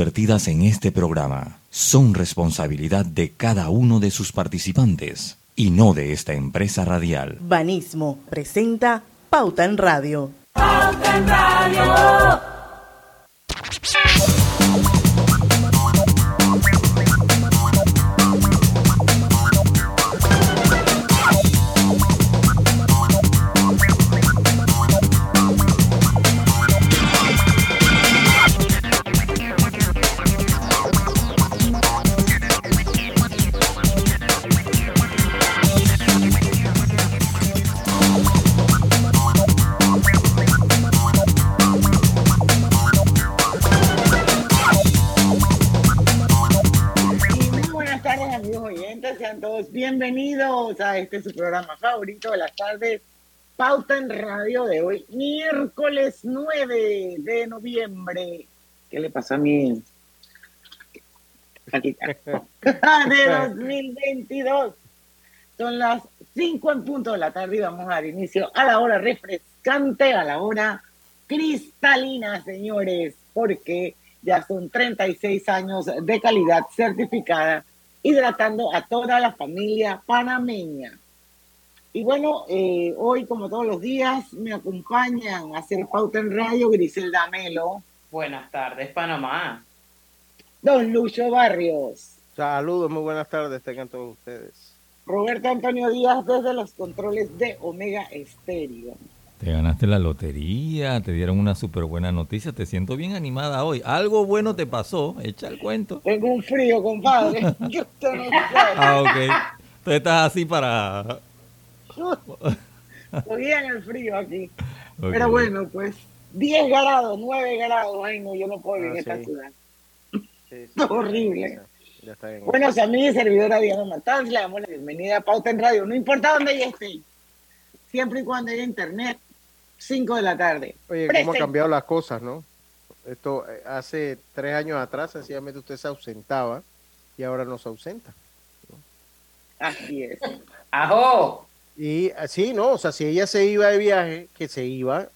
vertidas en este programa son responsabilidad de cada uno de sus participantes y no de esta empresa radial. Banismo presenta Pauta en Radio. Pauta en Radio. Bienvenidos a este su programa favorito de las tardes, Pauta en Radio de hoy, miércoles 9 de noviembre. ¿Qué le pasa a mí? Aquí de 2022. Son las 5 en punto de la tarde y vamos a dar inicio a la hora refrescante, a la hora cristalina, señores, porque ya son 36 años de calidad certificada hidratando a toda la familia panameña. Y bueno, eh, hoy, como todos los días, me acompañan a hacer pauta en radio Griselda Melo. Buenas tardes, Panamá. Don Lucho Barrios. Saludos, muy buenas tardes, tengan todos ustedes. Roberto Antonio Díaz desde los controles de Omega Estéreo. Te ganaste la lotería, te dieron una súper buena noticia, te siento bien animada hoy. Algo bueno te pasó, echa el cuento. Tengo un frío, compadre. Yo te no ah, ok. Tú estás así para... Estoy en el frío aquí. Pero bueno, pues 10 grados, 9 grados, ay no, yo no puedo vivir en esta ciudad. horrible. bueno, a mí, servidora Diana Matanz, le damos la bienvenida a Pauta en Radio, no importa dónde ella esté, siempre y cuando haya internet, 5 de la tarde. Oye, cómo han cambiado las cosas, ¿no? Esto eh, hace tres años atrás, sencillamente usted se ausentaba y ahora no se ausenta. Así es. ¡Ajo! Y así, ¿no? O sea, si ella se iba de viaje, que se iba,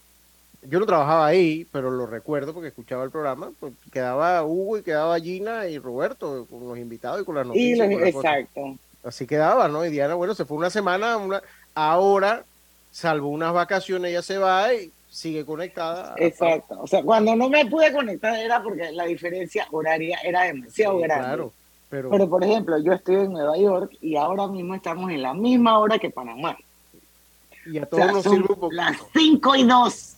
yo no trabajaba ahí, pero lo recuerdo porque escuchaba el programa, pues quedaba Hugo y quedaba Gina y Roberto con los invitados y con las noticias. exacto. Así quedaba, ¿no? Y Diana, bueno, se fue una semana, una, ahora salvo unas vacaciones, ella se va y sigue conectada. Exacto. O sea, cuando no me pude conectar era porque la diferencia horaria era demasiado grande. Claro. Pero... pero, por ejemplo, yo estoy en Nueva York y ahora mismo estamos en la misma hora que Panamá. Y a todos nos sirve un poco. Las 5 y 2.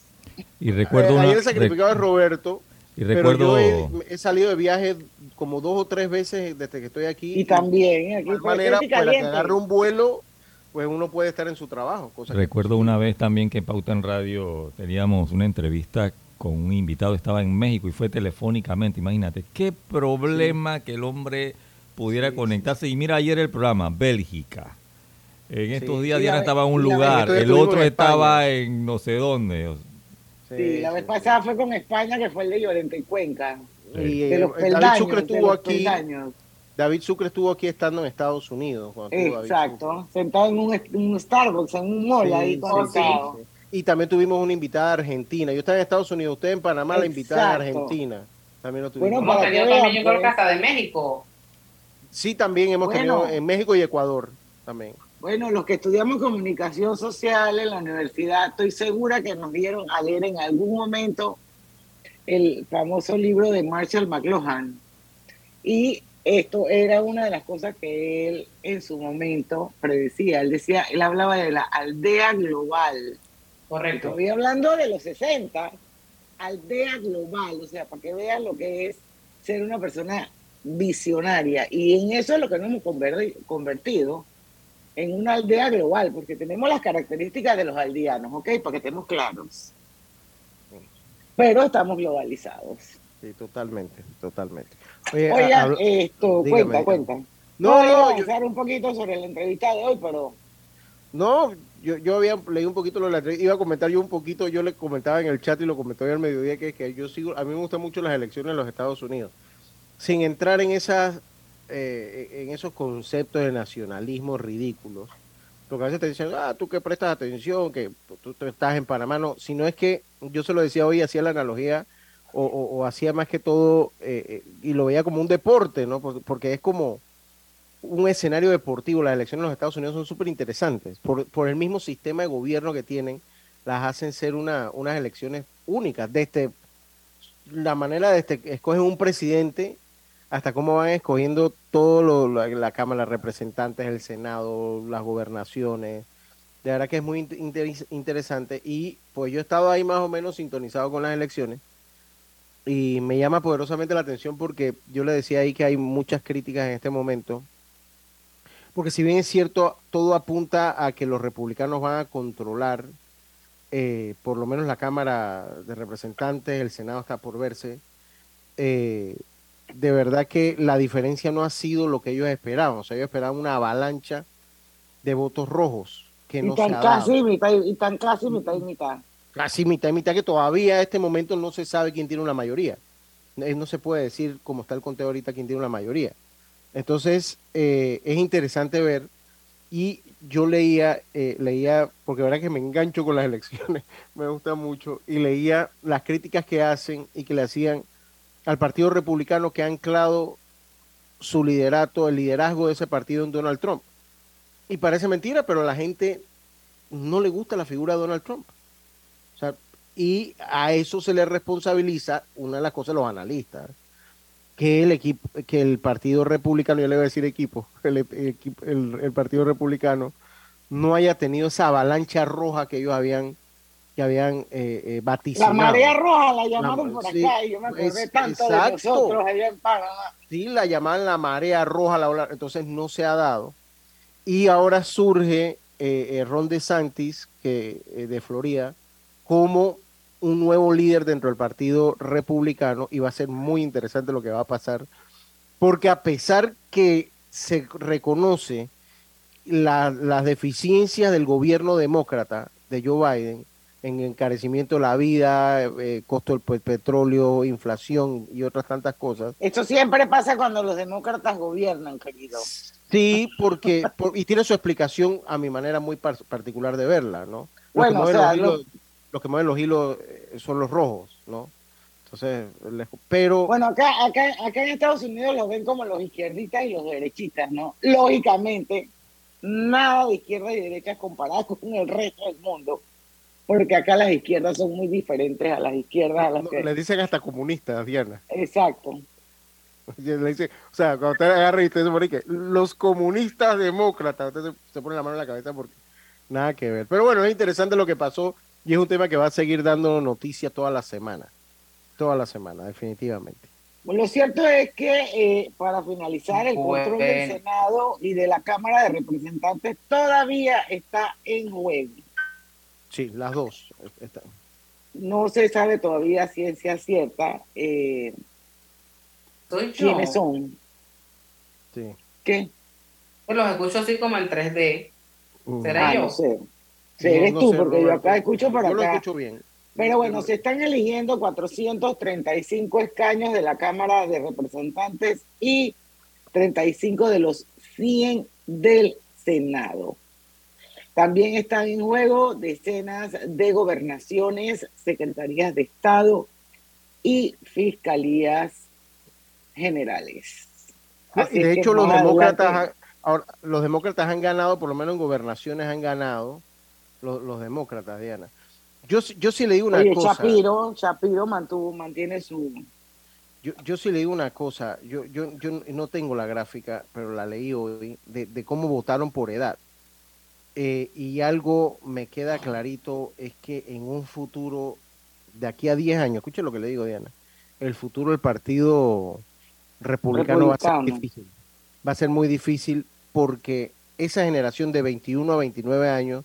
Y recuerdo. una... Ayer sacrificado de Roberto. Y recuerdo. Pero yo he, salido de viaje como dos o tres veces desde que estoy aquí. Y también, aquí. De manera, para que agarre un vuelo pues uno puede estar en su trabajo. Recuerdo una vez también que Pauta en Radio teníamos una entrevista con un invitado, estaba en México y fue telefónicamente, imagínate, qué problema que el hombre pudiera conectarse. Y mira ayer el programa, Bélgica. En estos días Diana estaba en un lugar, el otro estaba en no sé dónde. Sí, la vez pasada fue con España, que fue el de Llorente y Cuenca. Y el David Sucre estuvo aquí. David Sucre estuvo aquí estando en Estados Unidos. Exacto, sentado en un, Starbucks, en un mall ahí conectado. Y también tuvimos una invitada argentina. Yo estaba en Estados Unidos, usted en Panamá, la invitada argentina. También lo tuvimos. Bueno, para yo también, yo creo que pues. hasta de México. Sí, también hemos tenido en México y Ecuador también. Bueno, los que estudiamos comunicación social en la universidad, estoy segura que nos dieron a leer en algún momento el famoso libro de Marshall McLuhan. Y esto era una de las cosas que él en su momento predecía. Él decía, él hablaba de la aldea global. Correcto. Estoy hablando de los 60, aldea global, o sea, para que vean lo que es ser una persona visionaria. Y en eso es lo que nos hemos convertido, en una aldea global, porque tenemos las características de los aldeanos, ¿ok? Para que estemos claros. Pero estamos globalizados. Sí, totalmente, totalmente. Oye, esto, cuenta, cuenta. No, no, yo, un poquito sobre la entrevista de hoy, pero... No, yo, yo había leído un poquito lo de la entrevista, iba a comentar yo un poquito, yo le comentaba en el chat y lo comentó hoy al mediodía, que, que yo sigo, a mí me gustan mucho las elecciones en los Estados Unidos, sin entrar en esas, eh, en esos conceptos de nacionalismo ridículos, porque a veces te dicen, ah, tú que prestas atención, que tú, tú estás en Panamá, no, sino es que, yo se lo decía hoy, hacía la analogía o, hacía más que todo, eh, eh, y lo veía como un deporte, ¿no? Por- Porque es como un escenario deportivo. Las elecciones en los Estados Unidos son súper interesantes. Por, por el mismo sistema de gobierno que tienen, las hacen ser una, unas elecciones únicas. Desde la manera de este, escogen un presidente hasta cómo van escogiendo todo lo, la, la Cámara de Representantes, el Senado, las gobernaciones. De verdad que es muy inter- interes- interesante. Y pues yo he estado ahí más o menos sintonizado con las elecciones. Y me llama poderosamente la atención porque yo le decía ahí que hay muchas críticas en este momento. Porque si bien es cierto, todo apunta a que los republicanos van a controlar eh, por lo menos la Cámara de Representantes, el Senado está por verse. eh, de verdad que la diferencia no ha sido lo que ellos esperaban. O sea, ellos esperaban una avalancha de votos rojos que Y no se tan ha dado. casi mitad y y tan casi mitad y mitad. Casi mitad y mitad que todavía a este momento no se sabe quién tiene una mayoría. Eh, No se puede decir, como está el conteo ahorita, quién tiene una mayoría. Entonces, eh, es interesante ver. Y yo leía, eh, leía, porque verdad que me engancho con las elecciones, me gusta mucho, y leía las críticas que hacen y que le hacían al Partido Republicano que ha anclado su liderato, el liderazgo de ese partido en Donald Trump. Y parece mentira, pero a la gente no le gusta la figura de Donald Trump. Y a eso se le responsabiliza una de las cosas de los analistas, que el equipo, que el Partido Republicano, yo le voy a decir equipo, el, equipo- el- el Partido Republicano no haya tenido esa avalancha roja que ellos habían, que habían eh, eh, La marea roja la llamaron La- por sí, acá y yo me acordé es- tanto exacto. de nosotros allá en Panamá. Sí, la llamaban la marea roja, la entonces no se ha dado. Y ahora surge eh, eh, Ron DeSantis, que, eh, de Florida, como un nuevo líder dentro del Partido Republicano y va a ser muy interesante lo que va a pasar, porque a pesar que se reconoce la- las deficiencias del gobierno demócrata de Joe Biden en encarecimiento de la vida, eh, costo del pe- petróleo, inflación y otras tantas cosas, Esto siempre pasa cuando los demócratas gobiernan, querido. Sí, porque por- y tiene su explicación a mi manera muy par- particular de verla, ¿no? Bueno, o sea, los que mueven los hilos eh, son los rojos, ¿no? Entonces, les- pero Bueno, acá, acá, acá en Estados Unidos los ven como los izquierdistas y los derechistas, ¿no? Lógicamente, nada de izquierda y derecha comparado con el resto del mundo, porque acá las izquierdas son muy diferentes a las izquierdas a las no, que... le dicen hasta comunistas, Diana. Exacto. Le dicen, o sea, cuando usted agarra y usted se pone que los comunistas demócratas, usted se, se pone la mano en la cabeza porque nada que ver. Pero bueno, es interesante lo que pasó y es un tema que va a seguir dando noticias toda la semana. Toda la semana, definitivamente. Lo cierto es que eh, para finalizar, el control del Bueno. Senado y de la Cámara de Representantes todavía está en juego. Sí, las dos. están. No se sabe todavía ciencia cierta eh, Soy yo. quiénes son. Sí. ¿Qué? Pues los escucho así como en 3D. Mm. ¿Será Ah, yo? no sé. Sí, eres no tú, sé, porque yo acá escucho por Yo lo acá. escucho bien. Pero bueno, se están eligiendo 435 escaños de la Cámara de Representantes y 35 de los 100 del Senado. También están en juego decenas de gobernaciones, secretarías de Estado y fiscalías generales. Y de hecho, los demócratas, adelante- han- ahora, los demócratas han ganado, por lo menos en gobernaciones han ganado, los, los demócratas, Diana. Yo, sí- yo sí le digo una Oye, cosa. Shapiro, Shapiro mantuvo, mantiene su... Yo, yo sí le digo una cosa. Yo, yo, yo no tengo la gráfica, pero la leí hoy, de, de cómo votaron por edad. Eh, y algo me queda clarito es que en un futuro, de aquí a 10 años, escuche lo que le digo, Diana, el futuro del partido republicano, va a ser difícil. Va a ser muy difícil porque esa generación de 21 a 29 años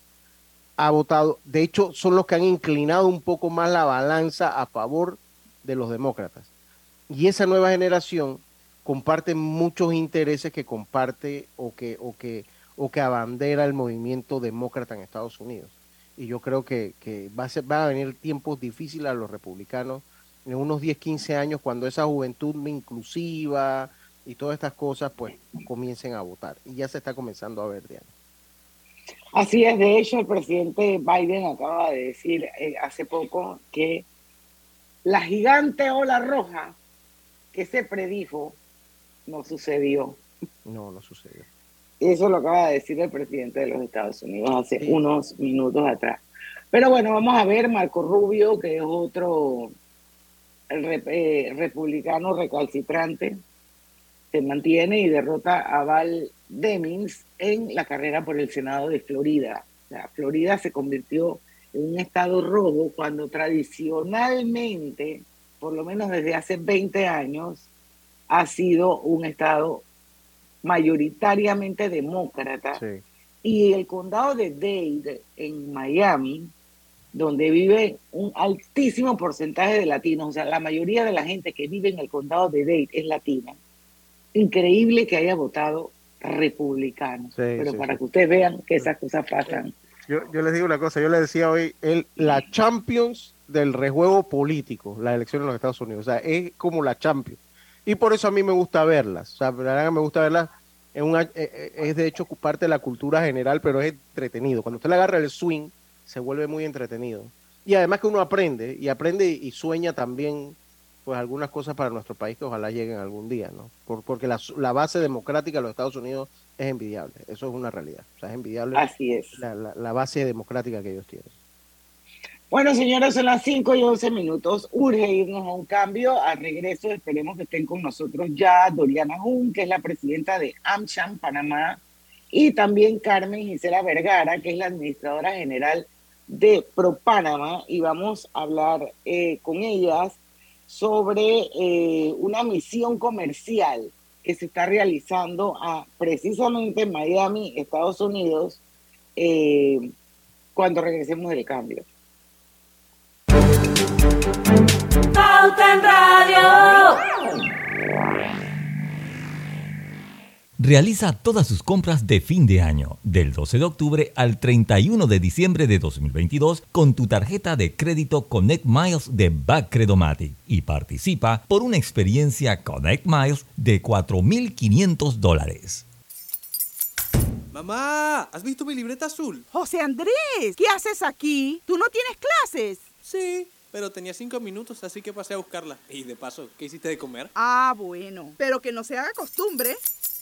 ha votado, de hecho son los que han inclinado un poco más la balanza a favor de los demócratas. Y esa nueva generación comparte muchos intereses que comparte o que, o que, o que abandera el movimiento demócrata en Estados Unidos. Y yo creo que, que va, a ser, va a venir tiempos difíciles a los republicanos en unos 10, 15 años, cuando esa juventud inclusiva y todas estas cosas, pues comiencen a votar. Y ya se está comenzando a ver, Diana. Así es, de hecho, el presidente Biden acaba de decir eh, hace poco que la gigante ola roja que se predijo no sucedió. No, no sucedió. Eso lo acaba de decir el presidente de los Estados Unidos hace Sí. unos minutos atrás. Pero bueno, vamos a ver Marco Rubio, que es otro re- eh, republicano recalcitrante, se mantiene y derrota a Val Demings en la carrera por el Senado de Florida. O sea, Florida se convirtió en un estado rojo cuando tradicionalmente, por lo menos desde hace 20 años, ha sido un estado mayoritariamente demócrata Sí. y el condado de Dade en Miami, donde vive un altísimo porcentaje de latinos, o sea, la mayoría de la gente que vive en el condado de Dade es latina. Increíble que haya votado republicano, Sí, pero sí, para sí. que ustedes vean que esas cosas pasan. Yo, yo les digo una cosa, yo les decía hoy, el, la Champions del rejuego político, las elecciones en los Estados Unidos, o sea, es como la Champions. Y por eso a mí me gusta verlas, o sea, la verdad que me gusta verlas, a- eh, eh, es de hecho parte de la cultura general, pero es entretenido. Cuando usted le agarra el swing, se vuelve muy entretenido. Y además que uno aprende, y aprende y sueña también, pues algunas cosas para nuestro país que ojalá lleguen algún día, ¿no? Por- porque la, la base democrática de los Estados Unidos es envidiable, eso es una realidad, o sea, es envidiable Así es. la, la- la base democrática que ellos tienen. Bueno, señores, son las 5 y 11 minutos. Urge irnos a un cambio. Al regreso, esperemos que estén con nosotros ya Doriana Jun, que es la presidenta de AmCham Panamá, y también Carmen Gisela Vergara, que es la administradora general de ProPanamá. Y vamos a hablar eh, con ellas sobre eh, una misión comercial que se está realizando a, precisamente en Miami, Estados Unidos, eh, cuando regresemos del cambio. Pauta en Radio. Realiza todas sus compras de fin de año, del 12 de octubre al 31 de diciembre de 2022, con tu tarjeta de crédito Connect Miles de Backcredomatic y participa por una experiencia Connect Miles de 4.500 dólares. Mamá, ¿has visto mi libreta azul? José Andrés, ¿qué haces aquí? ¿Tú no tienes clases? Sí, pero tenía cinco minutos, así que pasé a buscarla. Y de paso, ¿qué hiciste de comer? Ah, bueno, pero que no se haga costumbre.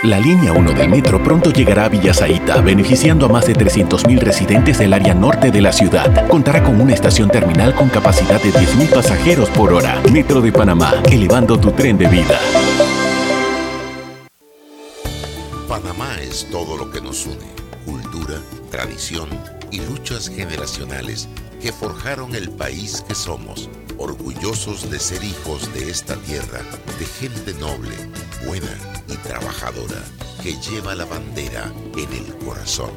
La línea 1 del metro pronto llegará a Villasaita, beneficiando a más de 300.000 residentes del área norte de la ciudad. Contará con una estación terminal con capacidad de 10.000 pasajeros por hora. Metro de Panamá, elevando tu tren de vida. Panamá es todo lo que nos une, cultura, tradición y luchas generacionales que forjaron el país que somos, orgullosos de ser hijos de esta tierra, de gente noble, buena y trabajadora, que lleva la bandera en el corazón.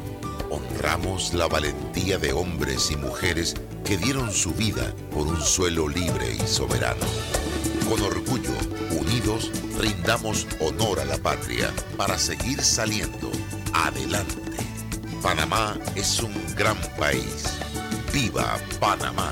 Honramos la valentía de hombres y mujeres que dieron su vida por un suelo libre y soberano. Con orgullo, unidos, rindamos honor a la patria para seguir saliendo adelante. Panamá es un gran país. ¡Viva Panamá!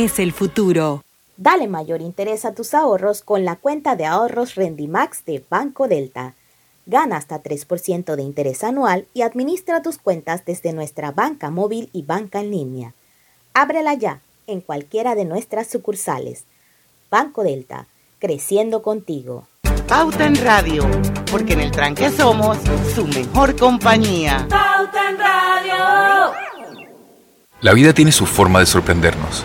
el futuro. Dale mayor interés a tus ahorros con la cuenta de ahorros Rendimax de Banco Delta. Gana hasta 3% de interés anual y administra tus cuentas desde nuestra banca móvil y banca en línea. Ábrela ya en cualquiera de nuestras sucursales. Banco Delta, creciendo contigo. Pauta en Radio, porque en el tranque somos su mejor compañía. Pauta en Radio. La vida tiene su forma de sorprendernos,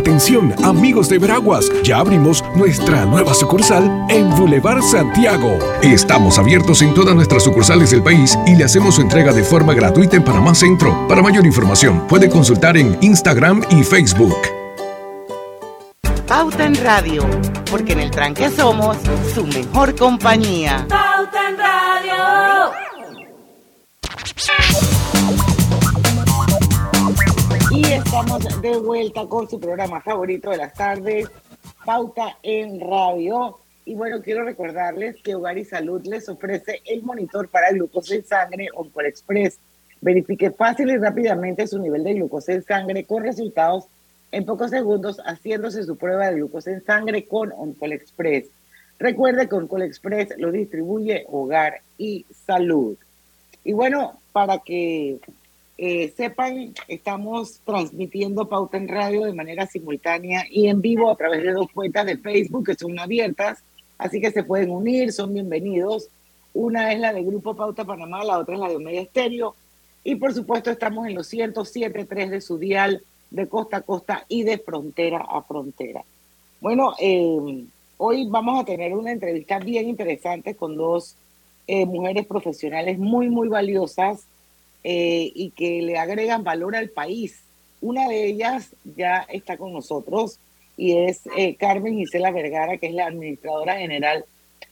Atención, amigos de Veraguas, ya abrimos nuestra nueva sucursal en Boulevard Santiago. Estamos abiertos en todas nuestras sucursales del país y le hacemos su entrega de forma gratuita en Panamá Centro. Para mayor información, puede consultar en Instagram y Facebook. Pauta en Radio, porque en el tranque somos su mejor compañía. Pauta en Radio. Y estamos de vuelta con su programa favorito de las tardes, Pauta en Radio. Y bueno, quiero recordarles que Hogar y Salud les ofrece el monitor para glucosa en sangre Oncol Express. Verifique fácil y rápidamente su nivel de glucosa en sangre con resultados en pocos segundos haciéndose su prueba de glucosa en sangre con Oncol Express. Recuerde que Oncol Express lo distribuye Hogar y Salud. Y bueno, para que eh, sepan, estamos transmitiendo Pauta en Radio de manera simultánea y en vivo a través de dos cuentas de Facebook que son abiertas, así que se pueden unir, son bienvenidos. Una es la de Grupo Pauta Panamá, la otra es la de Media Estéreo. Y por supuesto estamos en los 107.3 de su dial de costa a costa y de frontera a frontera. Bueno, eh, hoy vamos a tener una entrevista bien interesante con dos eh, mujeres profesionales muy, muy valiosas eh, y que le agregan valor al país. Una de ellas ya está con nosotros y es eh, Carmen Gisela Vergara, que es la administradora general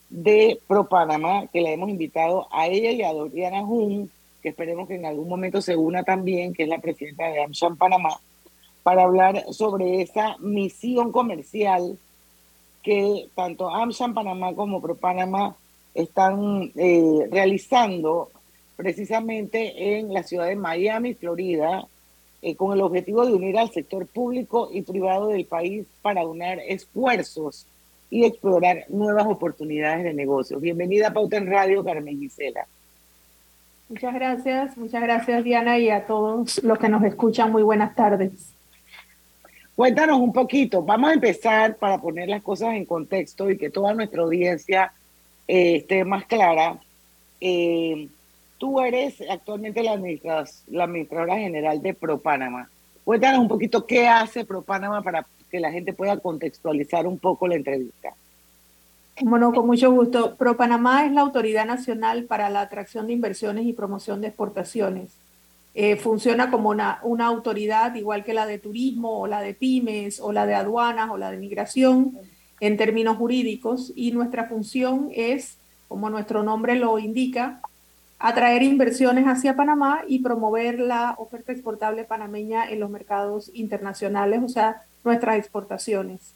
de Pro Panamá, que la hemos invitado a ella y a Doriana Jun, que esperemos que en algún momento se una también, que es la presidenta de AmSham Panamá, para hablar sobre esa misión comercial que tanto AmSham Panamá como Pro Panamá están eh, realizando precisamente en la ciudad de Miami, Florida, eh, con el objetivo de unir al sector público y privado del país para unar esfuerzos y explorar nuevas oportunidades de negocio. Bienvenida a Pauta en Radio, Carmen Gisela. Muchas gracias, muchas gracias Diana y a todos los que nos escuchan. Muy buenas tardes. Cuéntanos un poquito, vamos a empezar para poner las cosas en contexto y que toda nuestra audiencia eh, esté más clara. Eh, tú eres actualmente la, administra la administradora general de ProPanama. Cuéntanos un poquito qué hace ProPanama para que la gente pueda contextualizar un poco la entrevista. Bueno, con mucho gusto. ProPanamá es la autoridad nacional para la atracción de inversiones y promoción de exportaciones. Eh, funciona como una autoridad igual que la de turismo o la de pymes o la de aduanas o la de migración en términos jurídicos y nuestra función es, como nuestro nombre lo indica, atraer inversiones hacia Panamá y promover la oferta exportable panameña en los mercados internacionales, o sea, nuestras exportaciones.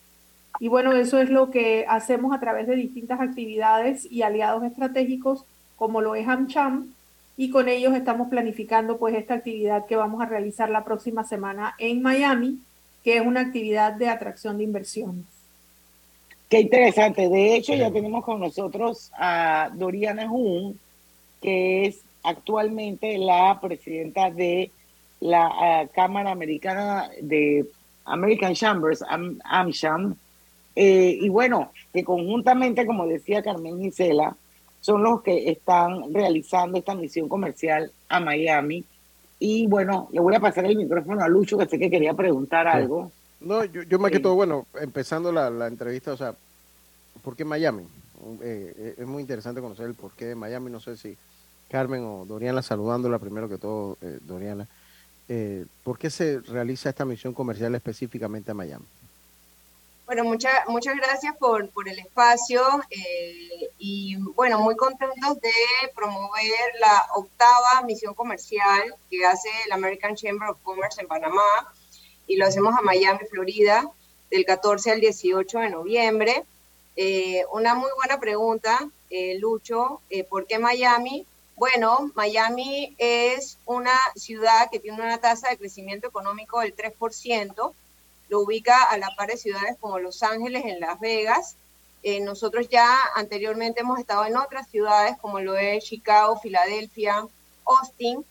Y bueno, eso es lo que hacemos a través de distintas actividades y aliados estratégicos, como lo es AmCham, y con ellos estamos planificando pues esta actividad que vamos a realizar la próxima semana en Miami, que es una actividad de atracción de inversiones. Qué interesante. De hecho, ya tenemos con nosotros a Doriana Jun, que es actualmente la presidenta de la uh, Cámara Americana de American Chambers, Am, AmCham, Eh, y bueno, que conjuntamente, como decía Carmen Gisela, son los que están realizando esta misión comercial a Miami. Y bueno, le voy a pasar el micrófono a Lucho, que sé que quería preguntar algo. No, yo, yo más que Sí. todo, bueno, empezando la, la entrevista, o sea, ¿por qué Miami? Eh, eh, es muy interesante conocer el porqué de Miami. No sé si Carmen o Doriana, saludándola primero que todo, eh, Doriana, eh, ¿por qué se realiza esta misión comercial específicamente a Miami? Bueno, muchas muchas gracias por, por el espacio eh, y bueno, muy contentos de promover la octava misión comercial que hace el American Chamber of Commerce en Panamá y lo hacemos a Miami, Florida, del 14 al 18 de noviembre. Una muy buena pregunta, Lucho, ¿por qué Miami? Bueno, Miami es una ciudad que tiene una tasa de crecimiento económico del 3%, lo ubica a la par de ciudades como Los Ángeles, en Las Vegas. Eh, nosotros ya anteriormente hemos estado en otras ciudades como lo es Chicago, Filadelfia, Austin,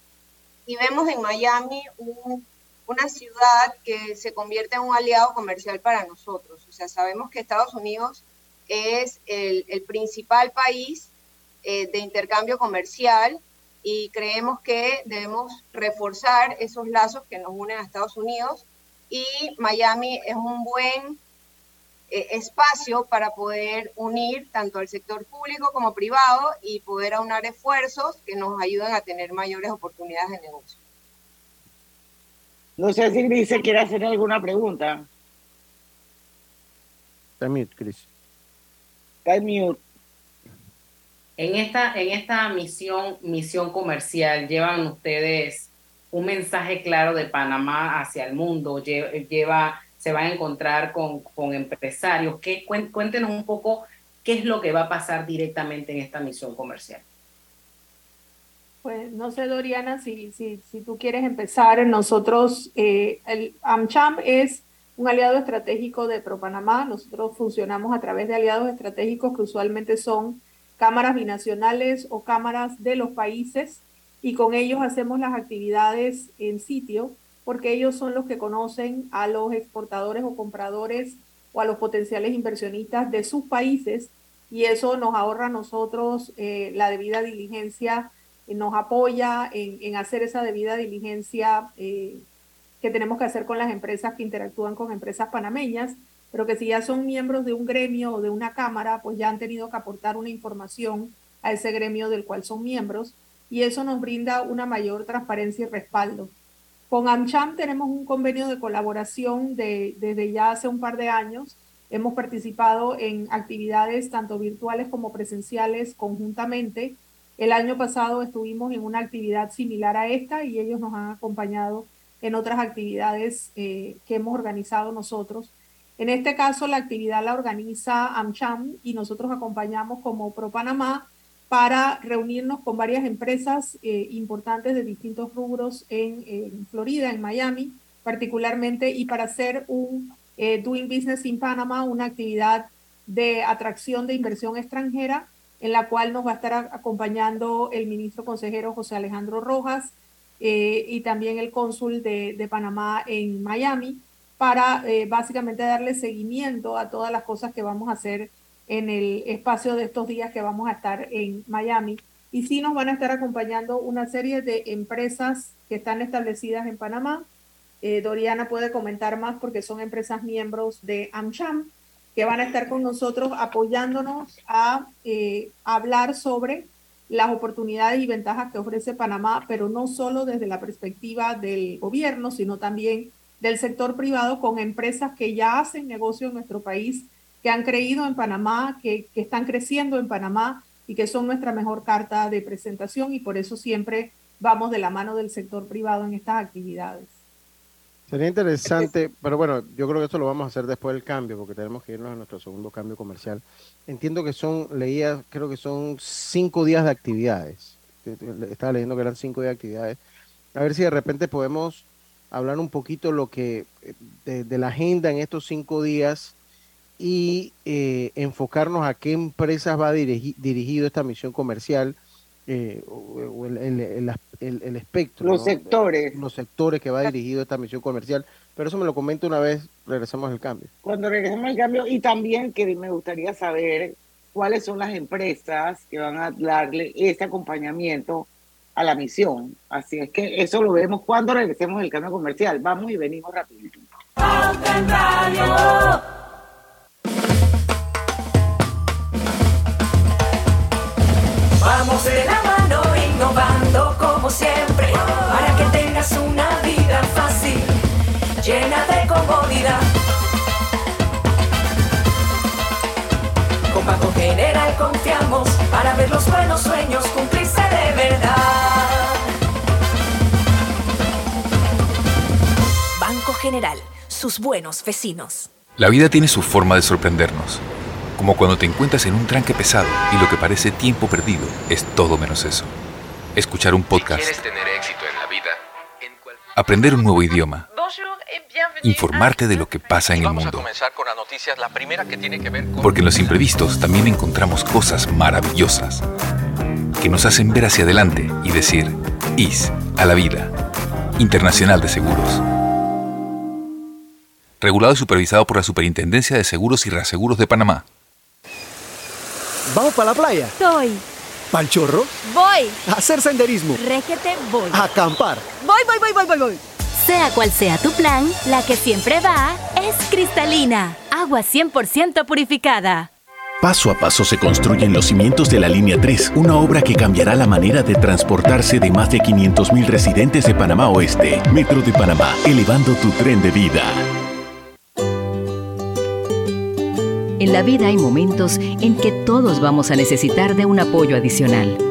y vemos en Miami un- una ciudad que se convierte en un aliado comercial para nosotros. O sea, sabemos que Estados Unidos es el principal país eh, de intercambio comercial y creemos que debemos reforzar esos lazos que nos unen a Estados Unidos y Miami es un buen eh, espacio para poder unir tanto al sector público como privado y poder aunar esfuerzos que nos ayuden a tener mayores oportunidades de negocio. No sé si Gris se quiere hacer alguna pregunta. Está mute, Chris. Está mute. En esta, en esta misión, misión comercial, llevan ustedes un mensaje claro de Panamá hacia el mundo, lle- lleva, se va a encontrar con, con empresarios. ¿Qué, cuéntenos un poco qué es lo que va a pasar directamente en esta misión comercial. Pues no sé, Doriana, si, si, si tú quieres empezar, nosotros, eh, el AmCham es un aliado estratégico de ProPanamá, nosotros funcionamos a través de aliados estratégicos que usualmente son cámaras binacionales o cámaras de los países y con ellos hacemos las actividades en sitio porque ellos son los que conocen a los exportadores o compradores o a los potenciales inversionistas de sus países y eso nos ahorra a nosotros eh, la debida diligencia, eh, nos apoya en, en hacer esa debida diligencia eh, que tenemos que hacer con las empresas que interactúan con empresas panameñas, pero que si ya son miembros de un gremio o de una cámara, pues ya han tenido que aportar una información a ese gremio del cual son miembros y eso nos brinda una mayor transparencia y respaldo. Con AmCham tenemos un convenio de colaboración de, desde ya hace un par de años. Hemos participado en actividades tanto virtuales como presenciales conjuntamente. El año pasado estuvimos en una actividad similar a esta y ellos nos han acompañado en otras actividades eh, que hemos organizado nosotros. En este caso, la actividad la organiza AmCham y nosotros acompañamos como Pro Panamá para reunirnos con varias empresas eh, importantes de distintos rubros en, Florida, en Miami particularmente, y para hacer un eh, Doing Business in Panama, una actividad de atracción de inversión extranjera, en la cual nos va a estar acompañando el ministro consejero José Alejandro Rojas eh, y también el cónsul de, Panamá en Miami, para eh, básicamente darle seguimiento a todas las cosas que vamos a hacer en el espacio de estos días que vamos a estar en Miami. Y sí nos van a estar acompañando una serie de empresas que están establecidas en Panamá. Eh, Doriana puede comentar más porque son empresas miembros de AmCham que van a estar con nosotros apoyándonos a eh, hablar sobre las oportunidades y ventajas que ofrece Panamá, pero no solo desde la perspectiva del gobierno, sino también del sector privado con empresas que ya hacen negocio en nuestro país que han creído en Panamá, que, que, están creciendo en Panamá y que son nuestra mejor carta de presentación y por eso siempre vamos de la mano del sector privado en estas actividades. Sería interesante, pero bueno, yo creo que esto lo vamos a hacer después del cambio, porque tenemos que irnos a nuestro segundo cambio comercial. Entiendo que son, leía, creo que son cinco días de actividades. Estaba leyendo que eran cinco días de actividades. A ver si de repente podemos hablar un poquito lo que de, de la agenda en estos cinco días y eh, enfocarnos a qué empresas va dirigi, dirigido esta misión comercial eh, o el, el, el, el- el espectro. Los ¿no? sectores. Los sectores que va dirigido esta misión comercial. Pero eso me lo comento una vez, regresamos al cambio. Cuando regresemos al cambio, y también que me gustaría saber cuáles son las empresas que van a darle este acompañamiento a la misión. Así es que eso lo vemos cuando regresemos del cambio comercial. Vamos y venimos rapidito. Vamos de la mano innovando como siempre para que tengas una vida fácil, llena de comodidad. Banco General confiamos para ver los buenos sueños cumplirse de verdad. Banco General, sus buenos vecinos. La vida tiene su forma de sorprendernos, como cuando te encuentras en un tranque pesado y lo que parece tiempo perdido es todo menos eso. Escuchar un podcast, ¿Quieres tener éxito en la vida? aprender un nuevo idioma, informarte de lo que pasa en el Vamos a mundo. comenzar con las noticias, la primera que tiene que ver con... Porque en los imprevistos también encontramos cosas maravillosas que nos hacen ver hacia adelante y decir, IS a la vida. Internacional de Seguros. Regulado y supervisado por la Superintendencia de Seguros y Reaseguros de Panamá. ¿Vamos para la playa? Soy. ¿Pal chorro? Voy. ¿A hacer senderismo? Régete, voy. ¿A acampar? Voy, voy, voy, voy, voy, voy. Sea cual sea tu plan, la que siempre va es cristalina. Agua 100% purificada. Paso a paso se construyen los cimientos de la Línea 3, una obra que cambiará la manera de transportarse de más de 500.000 residentes de Panamá Oeste. Metro de Panamá, elevando tu tren de vida. En la vida hay momentos en que todos vamos a necesitar de un apoyo adicional.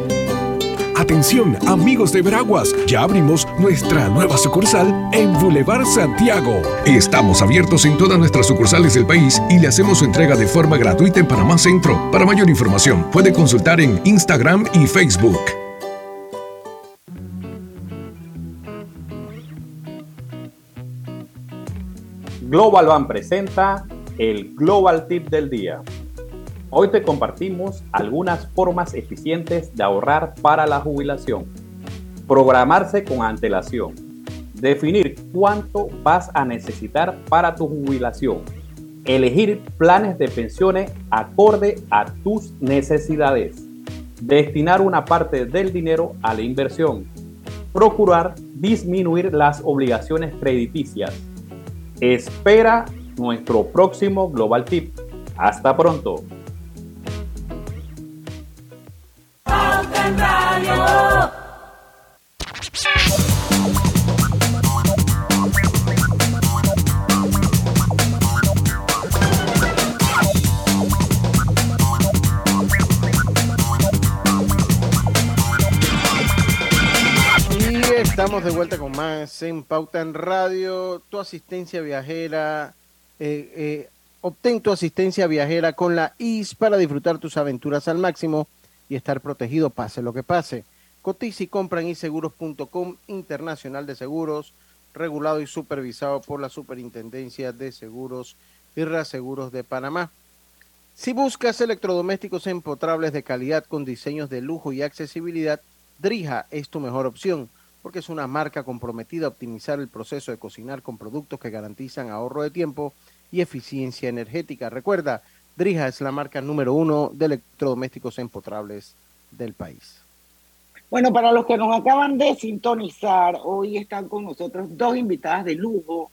Atención, amigos de Veraguas, ya abrimos nuestra nueva sucursal en Boulevard Santiago. Estamos abiertos en todas nuestras sucursales del país y le hacemos su entrega de forma gratuita en Panamá Centro. Para mayor información, puede consultar en Instagram y Facebook. Global Van presenta el Global Tip del Día. Hoy te compartimos algunas formas eficientes de ahorrar para la jubilación. Programarse con antelación. Definir cuánto vas a necesitar para tu jubilación. Elegir planes de pensiones acorde a tus necesidades. Destinar una parte del dinero a la inversión. Procurar disminuir las obligaciones crediticias. Espera nuestro próximo Global Tip. Hasta pronto. Radio. Y estamos de vuelta con más en Pauta en Radio, tu asistencia viajera. eh, eh, obtén tu asistencia viajera con la IS para disfrutar tus aventuras al máximo y estar protegido pase lo que pase. Cotiza y compra en iseguros.com Internacional de Seguros, regulado y supervisado por la Superintendencia de Seguros y Reaseguros de Panamá. Si buscas electrodomésticos empotrables de calidad con diseños de lujo y accesibilidad, Drija es tu mejor opción, porque es una marca comprometida a optimizar el proceso de cocinar con productos que garantizan ahorro de tiempo y eficiencia energética. Recuerda, Drija es la marca número uno de electrodomésticos empotrables del país. Bueno, para los que nos acaban de sintonizar, hoy están con nosotros dos invitadas de lujo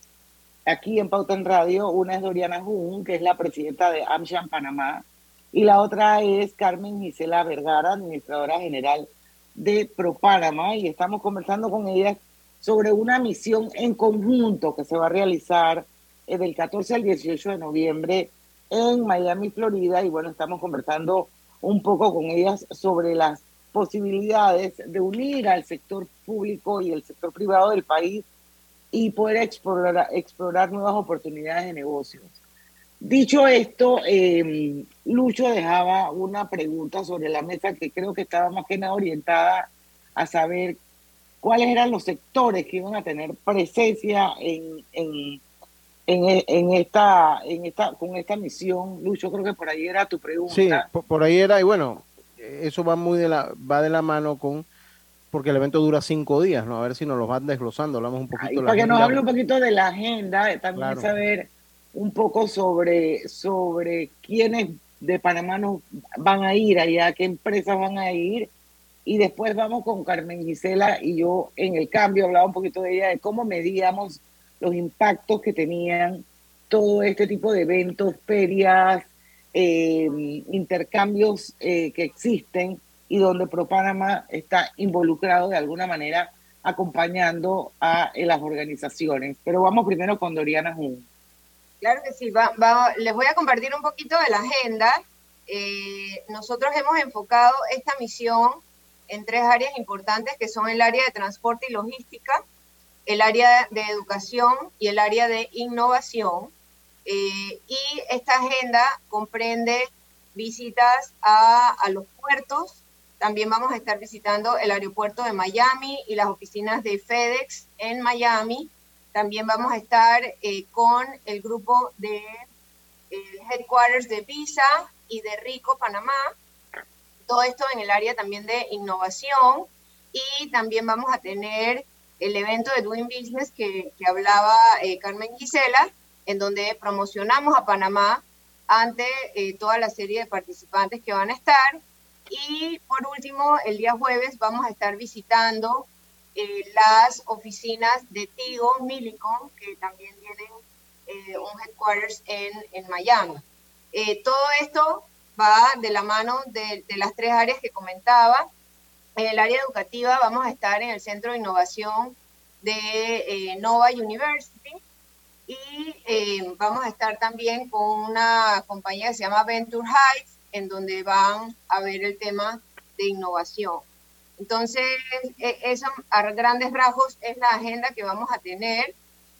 aquí en Pauta en Radio. Una es Doriana Jun, que es la presidenta de AmSham Panamá, y la otra es Carmen Gisela Vergara, administradora general de ProPanamá, y estamos conversando con ellas sobre una misión en conjunto que se va a realizar eh, del 14 al 18 de noviembre en Miami, Florida, y bueno, estamos conversando un poco con ellas sobre las posibilidades de unir al sector público y el sector privado del país y poder explorar, explorar nuevas oportunidades de negocios. Dicho esto, eh, Lucho dejaba una pregunta sobre la mesa que creo que estaba más que nada orientada a saber cuáles eran los sectores que iban a tener presencia en, en, en, en esta, en esta, con esta misión. Lucho, creo que por ahí era tu pregunta. Sí, por, por ahí era, y bueno, eso va muy de la, va de la mano con, porque el evento dura cinco días, ¿no? A ver si nos los van desglosando, hablamos un poquito Ay, de la para que nos hable un poquito de la agenda, eh, también Claro. saber un poco sobre, sobre quiénes de Panamá nos van a ir allá, qué empresas van a ir. Y después vamos con Carmen Gisela y yo en el cambio hablaba un poquito de ella, de cómo medíamos los impactos que tenían todo este tipo de eventos, ferias, eh, intercambios eh, que existen y donde ProPanamá está involucrado de alguna manera acompañando a eh, las organizaciones. Pero vamos primero con Doriana Jun. Claro que sí, va- va- les voy a compartir un poquito de la agenda. Nosotros hemos enfocado esta misión en tres áreas importantes que son el área de transporte y logística, el área de educación y el área de innovación. Eh, y esta agenda comprende visitas a, a los puertos. También vamos a estar visitando el aeropuerto de Miami y las oficinas de FedEx en Miami. También vamos a estar eh, con el grupo de el headquarters de Visa y de Rico, Panamá. Todo esto en el área también de innovación. Y también vamos a tener el evento de Doing Business que, que hablaba eh, Carmen Gisela, en donde promocionamos a Panamá ante eh, toda la serie de participantes que van a estar. Y por último, el día jueves vamos a estar visitando eh, las oficinas de Tigo, Millicom, que también tienen eh, un headquarters en, en Miami. Eh, todo esto va de la mano de, de las tres áreas que comentaba. En el área educativa vamos a estar en el Centro de Innovación de eh, Nova University y eh, vamos a estar también con una compañía que se llama Venture Heights, en donde van a ver el tema de innovación. Entonces, eh, eso a grandes rasgos es la agenda que vamos a tener.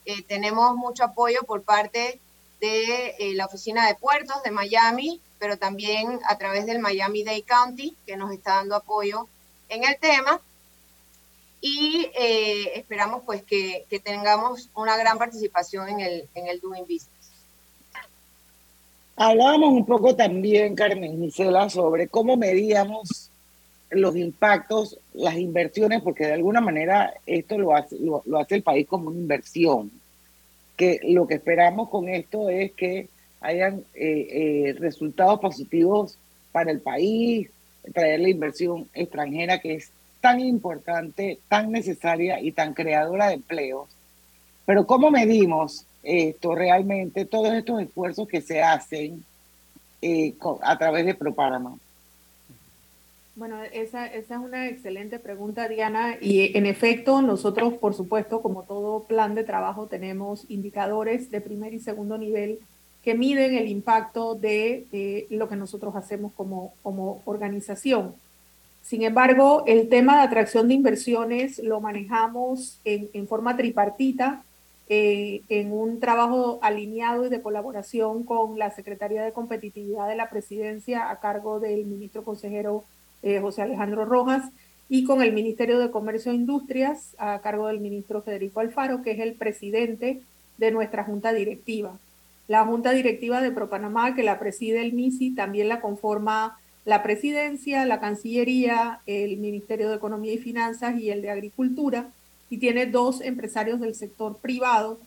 Eh, tenemos mucho apoyo por parte de eh, la Oficina de Puertos de Miami, pero también a través del Miami-Dade County, que nos está dando apoyo en el tema. Y eh, esperamos pues que, que tengamos una gran participación en el, en el Doing Business. Hablábamos un poco también, Carmen Gisela, sobre cómo medíamos los impactos, las inversiones, porque de alguna manera esto lo hace, lo, hace el país como una inversión. Que lo que esperamos con esto es que hayan eh, eh, resultados positivos para el país, traer la inversión extranjera que es tan importante, tan necesaria y tan creadora de empleos. Pero ¿cómo medimos esto realmente, todos estos esfuerzos que se hacen eh, a través de ProParama? Bueno, esa, esa es una excelente pregunta, Diana. Y en efecto, nosotros, por supuesto, como todo plan de trabajo, tenemos indicadores de primer y segundo nivel que miden el impacto de lo que nosotros hacemos como, como organización. Sin embargo, el tema de atracción de inversiones lo manejamos en, en forma tripartita, eh, en un trabajo alineado y de colaboración con la Secretaría de Competitividad de la Presidencia a cargo del ministro consejero eh, José Alejandro Rojas y con el Ministerio de Comercio e Industrias a cargo del ministro Federico Alfaro, que es el presidente de nuestra junta directiva. La junta directiva de ProPanamá, que la preside el MISI, también la conforma la presidencia, la Cancillería, el Ministerio de Economía y Finanzas y el de Agricultura, y tiene dos empresarios del sector privado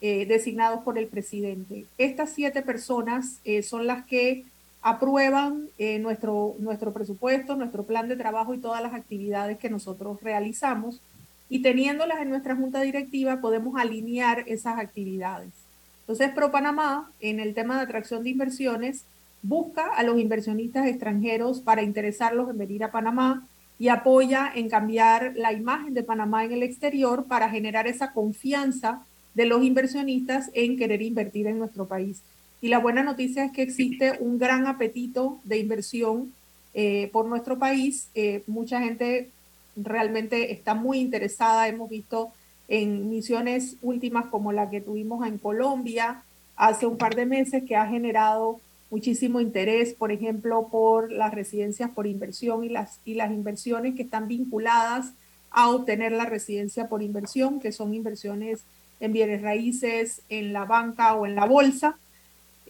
eh, designados por el presidente. Estas siete personas eh, son las que aprueban eh, nuestro, nuestro presupuesto, nuestro plan de trabajo y todas las actividades que nosotros realizamos. Y teniéndolas en nuestra junta directiva, podemos alinear esas actividades. Entonces, ProPanamá, en el tema de atracción de inversiones, busca a los inversionistas extranjeros para interesarlos en venir a Panamá y apoya en cambiar la imagen de Panamá en el exterior para generar esa confianza de los inversionistas en querer invertir en nuestro país. Y la buena noticia es que existe un gran apetito de inversión eh, por nuestro país. Eh, mucha gente realmente está muy interesada. Hemos visto en misiones últimas como la que tuvimos en Colombia, hace un par de meses que ha generado muchísimo interés, por ejemplo, por las residencias por inversión y las, y las inversiones que están vinculadas a obtener la residencia por inversión, que son inversiones en bienes raíces, en la banca o en la bolsa.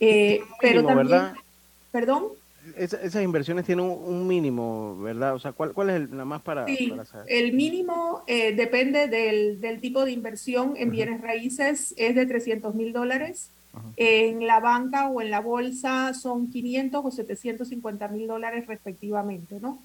Eh, pero también, ¿verdad? perdón. Esa- esas inversiones tienen un, un mínimo, ¿verdad? O sea, ¿cuál, cuál es el, nada más para, Sí, para saber? el mínimo eh, depende del, del tipo de inversión en bienes raíces, es de 300 mil dólares. En la banca o en la bolsa son 500 o 750 mil dólares respectivamente, ¿no?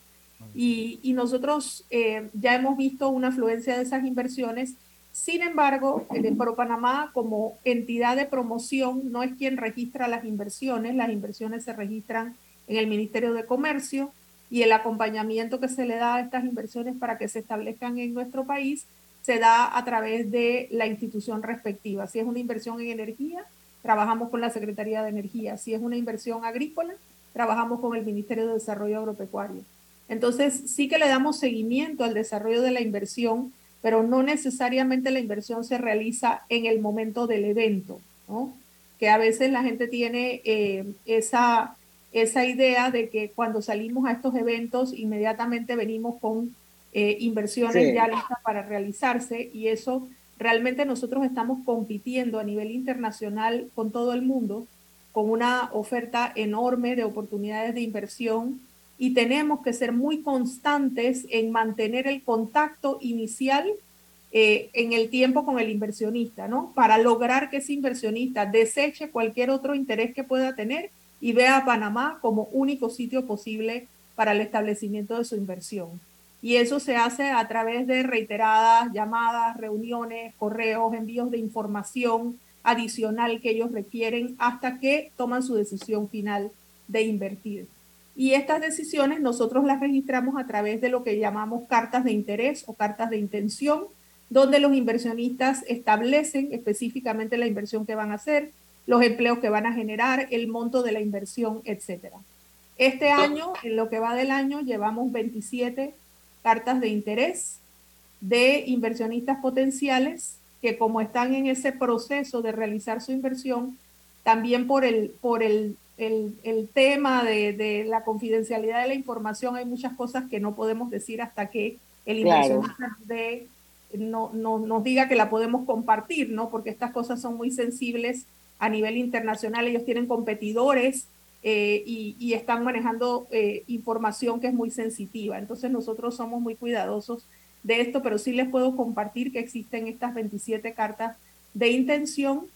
Y, y nosotros eh, ya hemos visto una afluencia de esas inversiones. Sin embargo, el ProPanamá como entidad de promoción no es quien registra las inversiones, las inversiones se registran en el Ministerio de Comercio y el acompañamiento que se le da a estas inversiones para que se establezcan en nuestro país se da a través de la institución respectiva. Si es una inversión en energía, trabajamos con la Secretaría de Energía. Si es una inversión agrícola, trabajamos con el Ministerio de Desarrollo Agropecuario. Entonces, sí que le damos seguimiento al desarrollo de la inversión, pero no necesariamente la inversión se realiza en el momento del evento, ¿no? Que a veces la gente tiene eh, esa, esa idea de que cuando salimos a estos eventos, inmediatamente venimos con eh, inversiones Sí. ya listas para realizarse y eso realmente nosotros estamos compitiendo a nivel internacional con todo el mundo, con una oferta enorme de oportunidades de inversión y tenemos que ser muy constantes en mantener el contacto inicial eh, en el tiempo con el inversionista, ¿no? Para lograr que ese inversionista deseche cualquier otro interés que pueda tener y vea a Panamá como único sitio posible para el establecimiento de su inversión. Y eso se hace a través de reiteradas llamadas, reuniones, correos, envíos de información adicional que ellos requieren hasta que toman su decisión final de invertir. Y estas decisiones nosotros las registramos a través de lo que llamamos cartas de interés o cartas de intención, donde los inversionistas establecen específicamente la inversión que van a hacer, los empleos que van a generar, el monto de la inversión, etcétera. Este año, en lo que va del año, llevamos 27 cartas de interés de inversionistas potenciales que como están en ese proceso de realizar su inversión, también por el, por el, el, el tema de, de la confidencialidad de la información, hay muchas cosas que no podemos decir hasta que el Claro. inversionista de, no, no, nos diga que la podemos compartir, ¿no? Porque estas cosas son muy sensibles a nivel internacional, ellos tienen competidores eh, y, están manejando eh, información que es muy sensitiva. Entonces nosotros somos muy cuidadosos de esto, pero sí les puedo compartir que existen estas 27 cartas de intención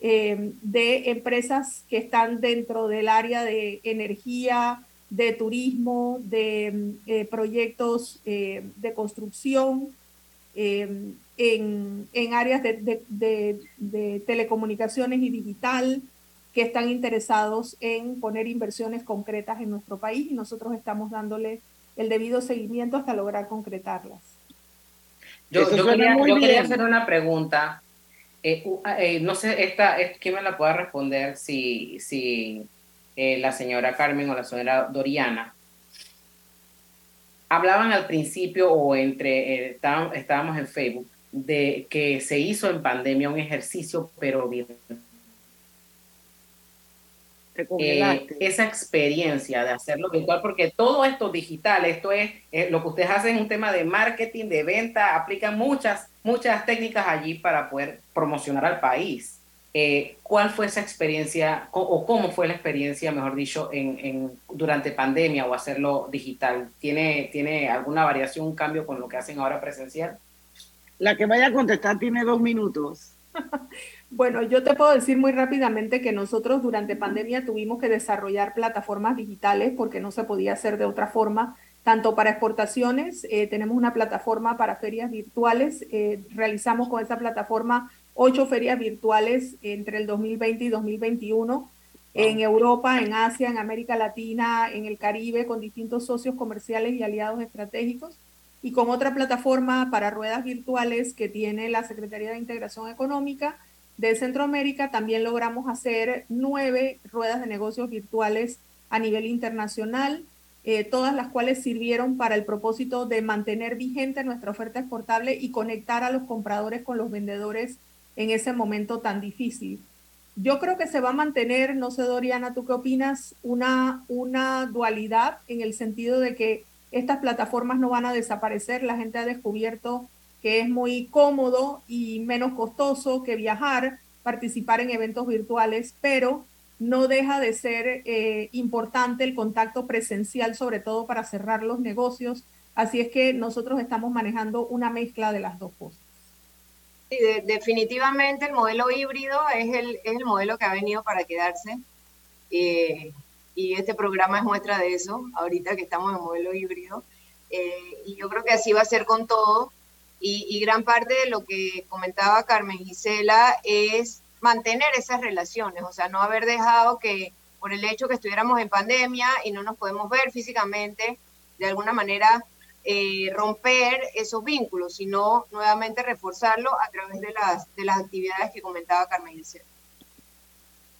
eh, de empresas que están dentro del área de energía, de turismo, de proyectos de construcción, en, en áreas de, de- de- de telecomunicaciones y digital, que están interesados en poner inversiones concretas en nuestro país y nosotros estamos dándole el debido seguimiento hasta lograr concretarlas. Yo, quería, yo hacer una pregunta. Eh, ah, eh, no sé, esta, es, ¿quién me la pueda responder? Si, si eh, la señora Carmen o la señora Doriana. Hablaban al principio o entre, eh, estábamos, estábamos en Facebook, de que se hizo en pandemia un ejercicio, pero. Te eh, esa experiencia de hacerlo virtual, porque todo esto digital, esto es eh, lo que ustedes hacen es un tema de marketing, de venta, aplican muchas, muchas técnicas allí para poder promocionar al país. Eh, ¿Cuál fue esa experiencia o cómo fue la experiencia, mejor dicho, en, en- durante pandemia o hacerlo digital? ¿Tiene, ¿Tiene alguna variación, un cambio con lo que hacen ahora presencial? La que vaya a contestar tiene dos minutos. Bueno, yo te puedo decir muy rápidamente que nosotros durante pandemia tuvimos que desarrollar plataformas digitales porque no se podía hacer de otra forma, tanto para exportaciones, eh, tenemos una plataforma para ferias virtuales, eh, realizamos con esa plataforma ocho ferias virtuales entre el 2020 y 2021 en Europa, en Asia, en América Latina, en el Caribe, con distintos socios comerciales y aliados estratégicos y con otra plataforma para ruedas virtuales que tiene la Secretaría de Integración Económica de Centroamérica. También logramos hacer nueve ruedas de negocios virtuales a nivel internacional, eh, todas las cuales sirvieron para el propósito de mantener vigente nuestra oferta exportable y conectar a los compradores con los vendedores en ese momento tan difícil. Yo creo que se va a mantener, no sé Doriana, ¿tú qué opinas? Una, una dualidad en el sentido de que estas plataformas no van a desaparecer. La gente ha descubierto que es muy cómodo y menos costoso que viajar, participar en eventos virtuales, pero no deja de ser eh, importante el contacto presencial, sobre todo para cerrar los negocios. Así es que nosotros estamos manejando una mezcla de las dos cosas. Sí, definitivamente el modelo híbrido es el, es el, modelo que ha venido para quedarse. Eh, y este programa es muestra de eso, ahorita que estamos en modelo híbrido. Eh, y yo creo que así va a ser con todo. Y, gran parte de lo que comentaba Carmen Gisela es mantener esas relaciones, o sea, no haber dejado que por el hecho que estuviéramos en pandemia y no nos podemos ver físicamente, de alguna manera eh, romper esos vínculos, sino nuevamente reforzarlo a través de las, de las actividades que comentaba Carmen Gisela.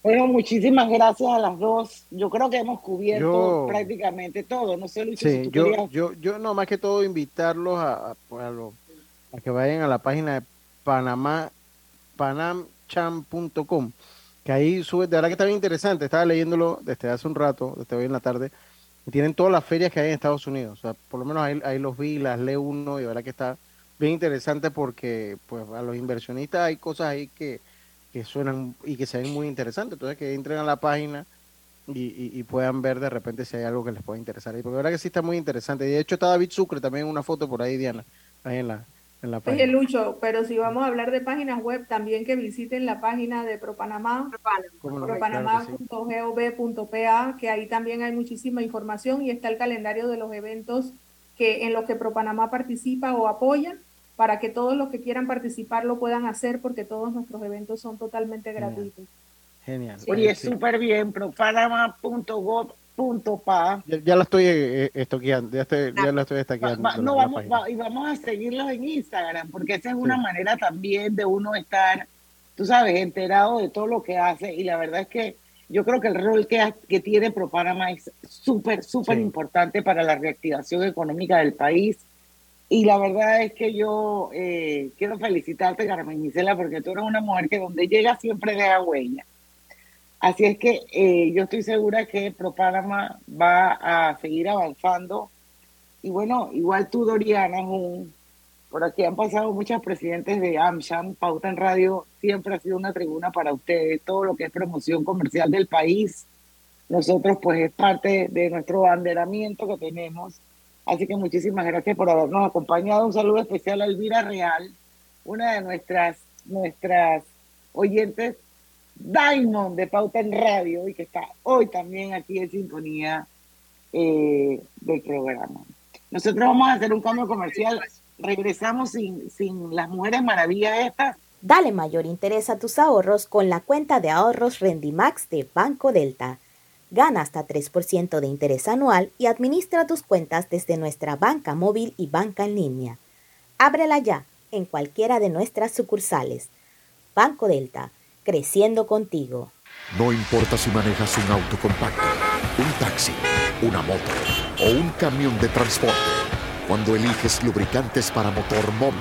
Bueno, muchísimas gracias a las dos. Yo creo que hemos cubierto prácticamente todo. No sé, Luis, sí, yo, yo, yo, no, más que todo invitarlos a, a, a, que vayan a la página de Panamá, panamcham.com, que ahí sube, de verdad que está bien interesante. Estaba leyéndolo desde hace un rato, desde hoy en la tarde. Y tienen todas las ferias que hay en Estados Unidos. O sea, por lo menos ahí, ahí los vi, las leo uno y de verdad que está bien interesante porque pues a los inversionistas hay cosas ahí que que suenan y que se ven muy interesantes. Entonces, que entren a la página y, y, puedan ver de repente si hay algo que les pueda interesar. Y porque la verdad que sí está muy interesante. Y de hecho, está David Sucre también en una foto por ahí, Diana, ahí en la, en la página. Oye, Lucho, pero si vamos a hablar de páginas web, también que visiten la página de ProPanamá, propanamá.gov.pa, que ahí también hay muchísima información y está el calendario de los eventos que en los que ProPanamá participa o apoya para que todos los que quieran participar lo puedan hacer porque todos nuestros eventos son totalmente gratuitos. Genial. Oye, súper bien, propanama.gov.pa. Ya, ya la estoy eh, estoqueando, ya, estoy, ya la estoy estaqueando. no, vamos, y vamos a seguirlos en Instagram, porque esa es una manera también de uno estar, tú sabes, enterado de todo lo que hace. Y la verdad es que yo creo que el rol que, que tiene ProPanama es súper, súper importante para la reactivación económica del país y la verdad es que yo eh, quiero felicitarte, Carmen Gisela, porque tú eres una mujer que donde llega siempre deja huella. Así es que eh, yo estoy segura que ProPanama va a seguir avanzando. Y bueno, igual tú, Doriana, por aquí han pasado muchos presidentes de AmSham. Pauta en Radio siempre ha sido una tribuna para ustedes. Todo lo que es promoción comercial del país, nosotros pues es parte de nuestro banderamiento que tenemos Así que muchísimas gracias por habernos acompañado. Un saludo especial a Elvira Real, una de nuestras, nuestras oyentes Diamond de Pauta en Radio y que está hoy también aquí en sintonía eh, del programa. Nosotros vamos a hacer un cambio comercial. Regresamos sin, sin las mujeres maravillas estas. Dale mayor interés a tus ahorros con la cuenta de ahorros Rendimax de Banco Delta. Gana hasta 3% de interés anual y administra tus cuentas desde nuestra banca móvil y banca en línea. Ábrela ya en cualquiera de nuestras sucursales. Banco Delta, creciendo contigo. No importa si manejas un auto compacto, un taxi, una moto o un camión de transporte. Cuando eliges lubricantes para motor móvil,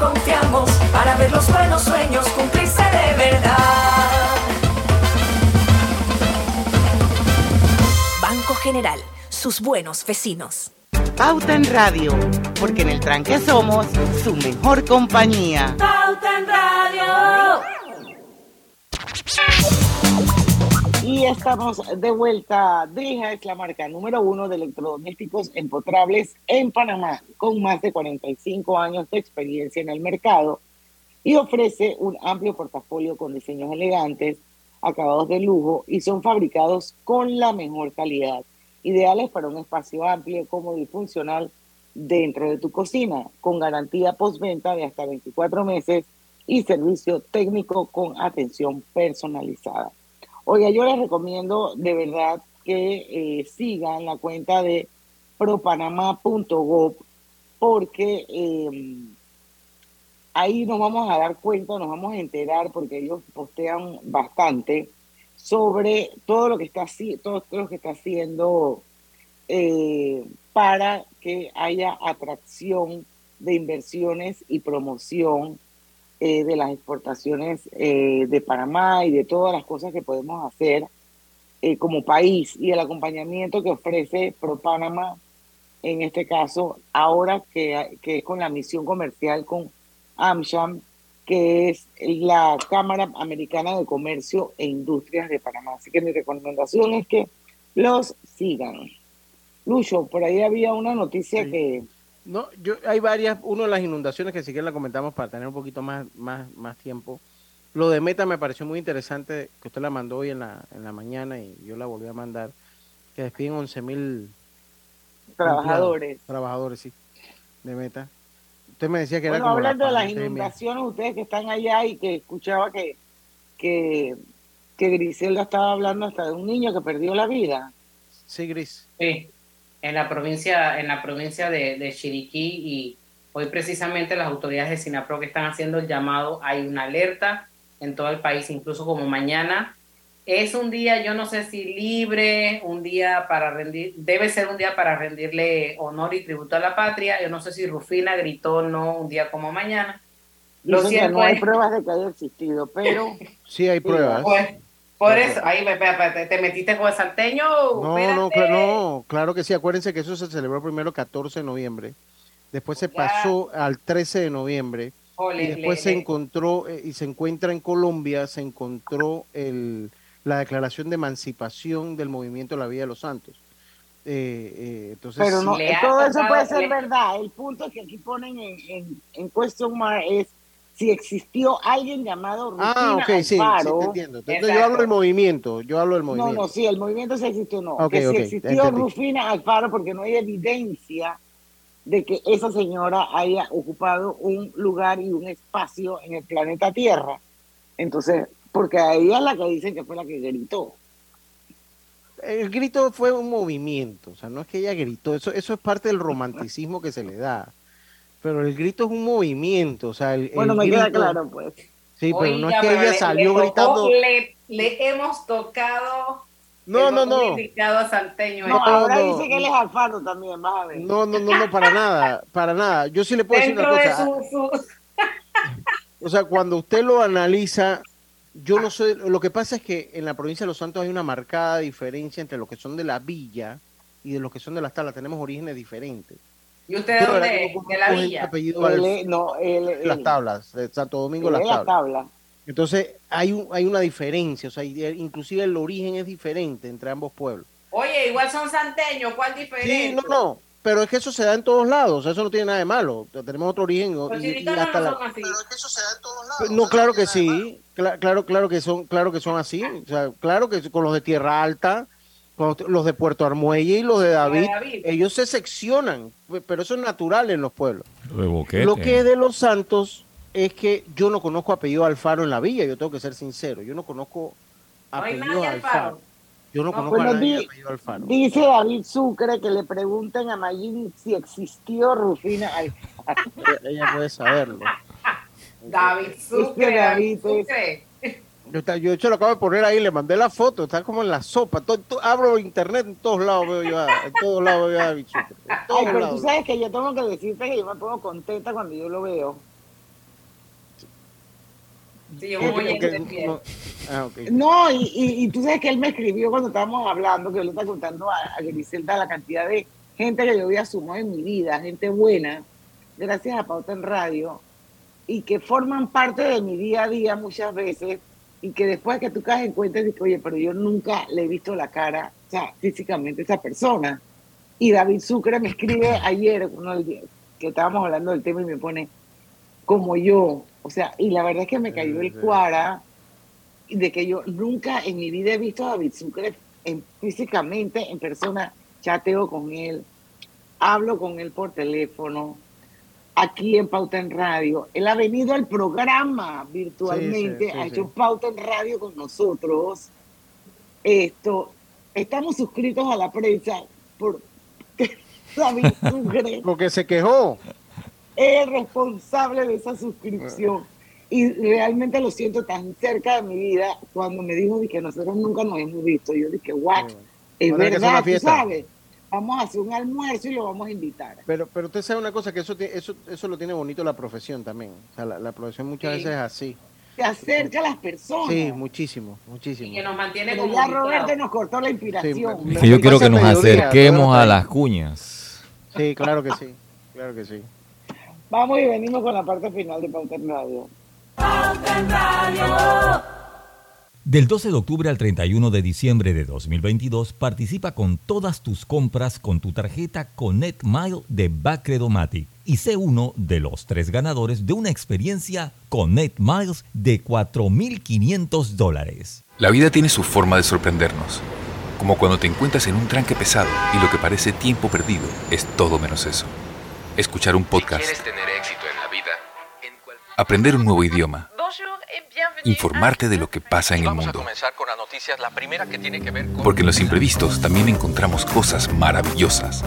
Confiamos para ver los buenos sueños cumplirse de verdad. Banco General, sus buenos vecinos. Pauta en Radio, porque en el tranque somos su mejor compañía. Pauta en Radio. Y estamos de vuelta. Drija es la marca número uno de electrodomésticos empotrables en Panamá, con más de 45 años de experiencia en el mercado y ofrece un amplio portafolio con diseños elegantes, acabados de lujo y son fabricados con la mejor calidad, ideales para un espacio amplio, cómodo y funcional dentro de tu cocina, con garantía postventa de hasta 24 meses y servicio técnico con atención personalizada. Oiga, yo les recomiendo de verdad que eh, sigan la cuenta de propanamá.gov porque eh, ahí nos vamos a dar cuenta, nos vamos a enterar porque ellos postean bastante sobre todo lo que está todo lo que está haciendo eh, para que haya atracción de inversiones y promoción eh, de las exportaciones eh, de Panamá y de todas las cosas que podemos hacer eh, como país y el acompañamiento que ofrece ProPanamá, en este caso, ahora que, que es con la misión comercial con AmSham, que es la Cámara Americana de Comercio e Industrias de Panamá. Así que mi recomendación es que los sigan. Lucho, por ahí había una noticia que... No, yo hay varias, uno de las inundaciones que si quieren la comentamos para tener un poquito más, más, más tiempo. Lo de Meta me pareció muy interesante, que usted la mandó hoy en la, en la mañana y yo la volví a mandar, que despiden 11 mil Trabajadores. Trabajadores, sí, de Meta. Usted me decía que era Bueno, como la hablando de las inundaciones, ustedes que están allá y que escuchaba que, que, que Griselda estaba hablando hasta de un niño que perdió la vida. Sí, Gris. Sí, en la provincia, en la provincia de, de Chiriquí y hoy precisamente las autoridades de Sinapro que están haciendo el llamado, hay una alerta en todo el país, incluso como mañana. Es un día, yo no sé si libre, un día para rendir, debe ser un día para rendirle honor y tributo a la patria. Yo no sé si Rufina gritó o no un día como mañana. Lo cierto no hay es- pruebas de que haya existido, pero... Sí, hay pruebas. Pues, por eso, ahí me- me- me- te metiste con el salteño. No, no, no, claro que sí. Acuérdense que eso se celebró primero 14 de noviembre. Después se pasó al 13 de noviembre. Ole, y después le- se le- encontró eh, y se encuentra en Colombia, se encontró el, la declaración de emancipación del movimiento de la Vida de los Santos. Eh, eh, entonces, Pero no, Le ha todo eso puede ser verdad. El punto que aquí ponen en, en, en question mark es si existió alguien llamado Rufina Ah, ok, sí, sí, Alfaro. te entiendo. Entonces, yo hablo del movimiento, yo hablo del No, movimiento. no, sí, el movimiento sí existió, no. Que si existió entendí. Rufina Alfaro porque no hay evidencia de que esa señora haya ocupado un lugar y un espacio en el planeta Tierra. Entonces, porque a ella es la que dicen que fue la que gritó. El grito fue un movimiento, o sea, no es que ella gritó, eso, eso es parte del romanticismo que se le da. Pero el grito es un movimiento, o sea, el, Bueno, el me queda grito- claro, pues. Sí, pero no es que ella le- salió le tocó- gritando. Le, le hemos tocado. No, no, no. a Santeño. No, ahora no. dice que él es Alfaro también, vas a ver. No, no, no, no, para nada, para nada. Yo sí le puedo decir una de cosa. su, su- O sea, cuando usted lo analiza, yo no sé, lo que pasa es que en la provincia de Los Santos hay una marcada diferencia entre los que son de la villa y de los que son de las talas. Tenemos orígenes diferentes. ¿Y usted de dónde? ¿De la villa? no, él, las tablas, de Santo Domingo, las tablas. Tabla. Entonces, hay, un, hay una diferencia, o sea, inclusive el origen es diferente entre ambos pueblos. Oye, igual son santeños, ¿cuál diferencia? Sí, no, no, pero es que eso se da en todos lados, eso no tiene nada de malo, tenemos otro origen. y, hasta la... Pero es que eso se da en todos lados. No, claro que sí, claro, claro que son, claro que son así, o sea, claro que con los de Tierra Alta, los de Puerto Armuelle y los de David, ellos se seccionan, pero eso es natural en los pueblos. Lo que es de los santos es que yo no conozco apellido Alfaro en la villa, yo tengo que ser sincero, yo no conozco apellido Alfaro. Yo no conozco a nadie apellido Alfaro. Dice David Sucre que le pregunten a Mayín si existió Rufina Alfaro. Ella puede saberlo. David Sucre, David Sucre. Yo, yo hecho lo acabo de poner ahí, le mandé la foto, está como en la sopa. Todo, abro internet, en todos lados veo yo, en todos lados veo a Sucre. Ay, pero tú sabes que yo tengo que decirte que yo me pongo contenta cuando yo lo veo. Ah, no, y, y, tú sabes que él me escribió cuando estábamos hablando, que yo le estaba contando a, a Griselda la cantidad de gente que yo había sumado en mi vida, gente buena, gracias a Pauta en Radio, y que forman parte de mi día a día muchas veces, y que después que tú caes en cuenta, dices, oye, pero yo nunca le he visto la cara, o sea, físicamente a esa persona. Y David Sucre me escribe ayer, uno, que estábamos hablando del tema, y me pone, como yo, o sea, y la verdad es que me cayó el cuara de que yo nunca en mi vida he visto a David Sucre en, físicamente, en persona, chateo con él, hablo con él por teléfono, aquí en Pauta en Radio. Él ha venido al programa virtualmente, ha hecho Pauta en Radio con nosotros. Esto, estamos suscritos a la prensa por David Sucre. Porque se quejó es responsable de esa suscripción. Y realmente lo siento tan cerca de mi vida cuando me dijo que nosotros nunca nos hemos visto. Yo dije, what? Es verdad, tú sabes. Vamos a hacer un almuerzo y lo vamos a invitar. Pero, pero usted sabe una cosa, que eso, eso, eso lo tiene bonito la profesión también. O sea, la, profesión muchas veces es así. Se acerca a las personas. Sí, muchísimo, muchísimo. Y que nos mantiene Pero ya Roberto nos cortó la inspiración. yo quiero que nos acerquemos a las cuñas. Sí, claro que sí, claro que sí. Vamos y venimos con la parte final de Pauta en Radio. Pauta en Radio. Del 12 de octubre al 31 de diciembre de 2022, participa con todas tus compras con tu tarjeta Connect Mile de Bacredomatic y sé uno de los tres ganadores de una experiencia Connect Miles de 4.500 dólares. La vida tiene su forma de sorprendernos, como cuando te encuentras en un tranque pesado y lo que parece tiempo perdido es todo menos eso escuchar un podcast, aprender un nuevo idioma, informarte de lo que pasa en el mundo. Porque en los imprevistos también encontramos cosas maravillosas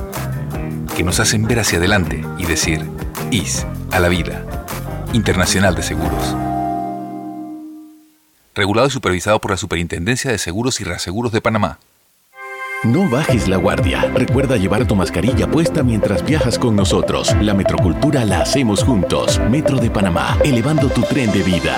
que nos hacen ver hacia adelante y decir, IS a la vida. Internacional de Seguros. Regulado y supervisado por la Superintendencia de Seguros y Reaseguros de Panamá. No bajes la guardia. Recuerda llevar tu mascarilla puesta mientras viajas con nosotros. La metrocultura la hacemos juntos. Metro de Panamá, elevando tu tren de vida.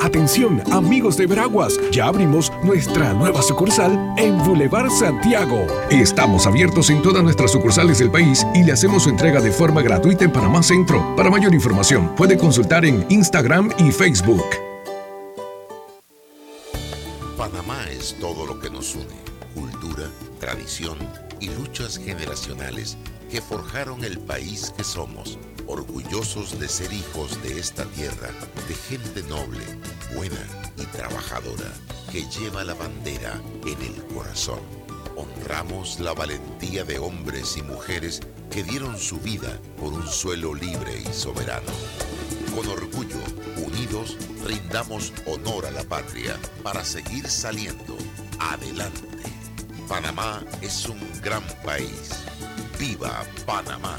Atención, amigos de Veraguas, ya abrimos nuestra nueva sucursal en Boulevard Santiago. Estamos abiertos en todas nuestras sucursales del país y le hacemos su entrega de forma gratuita en Panamá Centro. Para mayor información, puede consultar en Instagram y Facebook. Panamá es todo lo que nos une tradición y luchas generacionales que forjaron el país que somos, orgullosos de ser hijos de esta tierra, de gente noble, buena y trabajadora, que lleva la bandera en el corazón. Honramos la valentía de hombres y mujeres que dieron su vida por un suelo libre y soberano. Con orgullo, unidos, rindamos honor a la patria para seguir saliendo adelante. Panamá es un gran país. ¡Viva Panamá!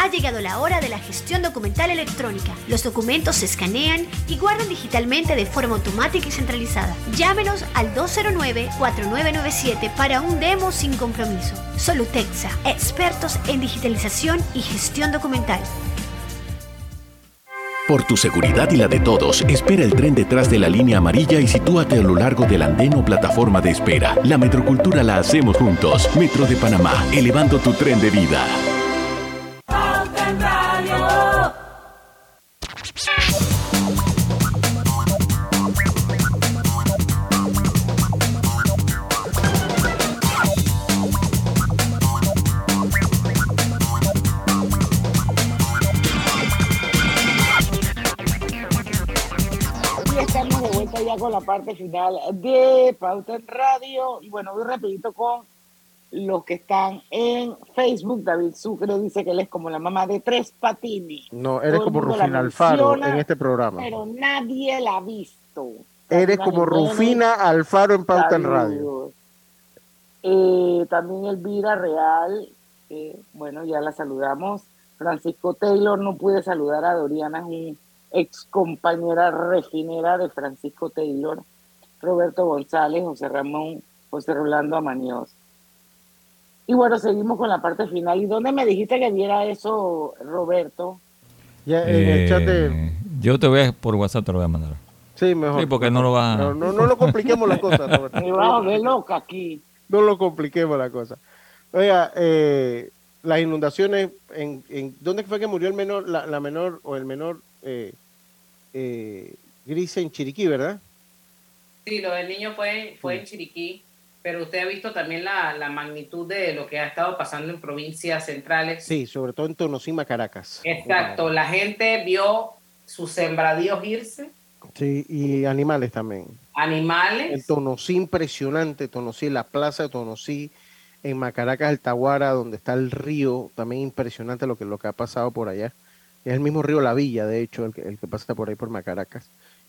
Ha llegado la hora de la gestión documental electrónica. Los documentos se escanean y guardan digitalmente de forma automática y centralizada. Llámenos al 209-4997 para un demo sin compromiso. Solutexa, expertos en digitalización y gestión documental. Por tu seguridad y la de todos, espera el tren detrás de la línea amarilla y sitúate a lo largo del andén o plataforma de espera. La metrocultura la hacemos juntos. Metro de Panamá, elevando tu tren de vida. La parte final de Pauta en Radio. Y bueno, voy rapidito con los que están en Facebook. David Sucre dice que él es como la mamá de tres patines. No, eres como Rufina Alfaro menciona, en este programa. Pero nadie la ha visto. Eres como Rufina Alfaro en Pauta en Radio. Eh, también Elvira Real, eh, bueno, ya la saludamos. Francisco Taylor, no pude saludar a Doriana, es un ex compañera refinera de Francisco Taylor. Roberto González, José Ramón, José Rolando Amañoz. Y bueno, seguimos con la parte final. ¿Y dónde me dijiste que viera eso, Roberto? Ya en el chat de... Eh, Yo te voy a, por WhatsApp te lo voy a mandar. Sí, mejor. Sí, porque no lo vas a... No, no, no lo compliquemos la cosa, Roberto. Me va a volver loca aquí. No lo compliquemos la cosa. Oiga, eh, las inundaciones, en, en, ¿dónde fue que murió el menor, la, la menor o el menor eh, eh, gris en Chiriquí, verdad? Sí, lo del niño fue, fue en Chiriquí, pero usted ha visto también la, la magnitud de lo que ha estado pasando en provincias centrales. Sí, sobre todo en Tonosima, Caracas. Exacto, la gente vio sus sembradíos irse, Sí, y animales también. El animales, Tonosí impresionante, Tonosí, la plaza de Tonosí, en Macaracas, Altaguara, donde está el río, también impresionante lo que, lo que ha pasado por allá. Es el mismo río La Villa, de hecho, el que, el que pasa por ahí por Macaracas.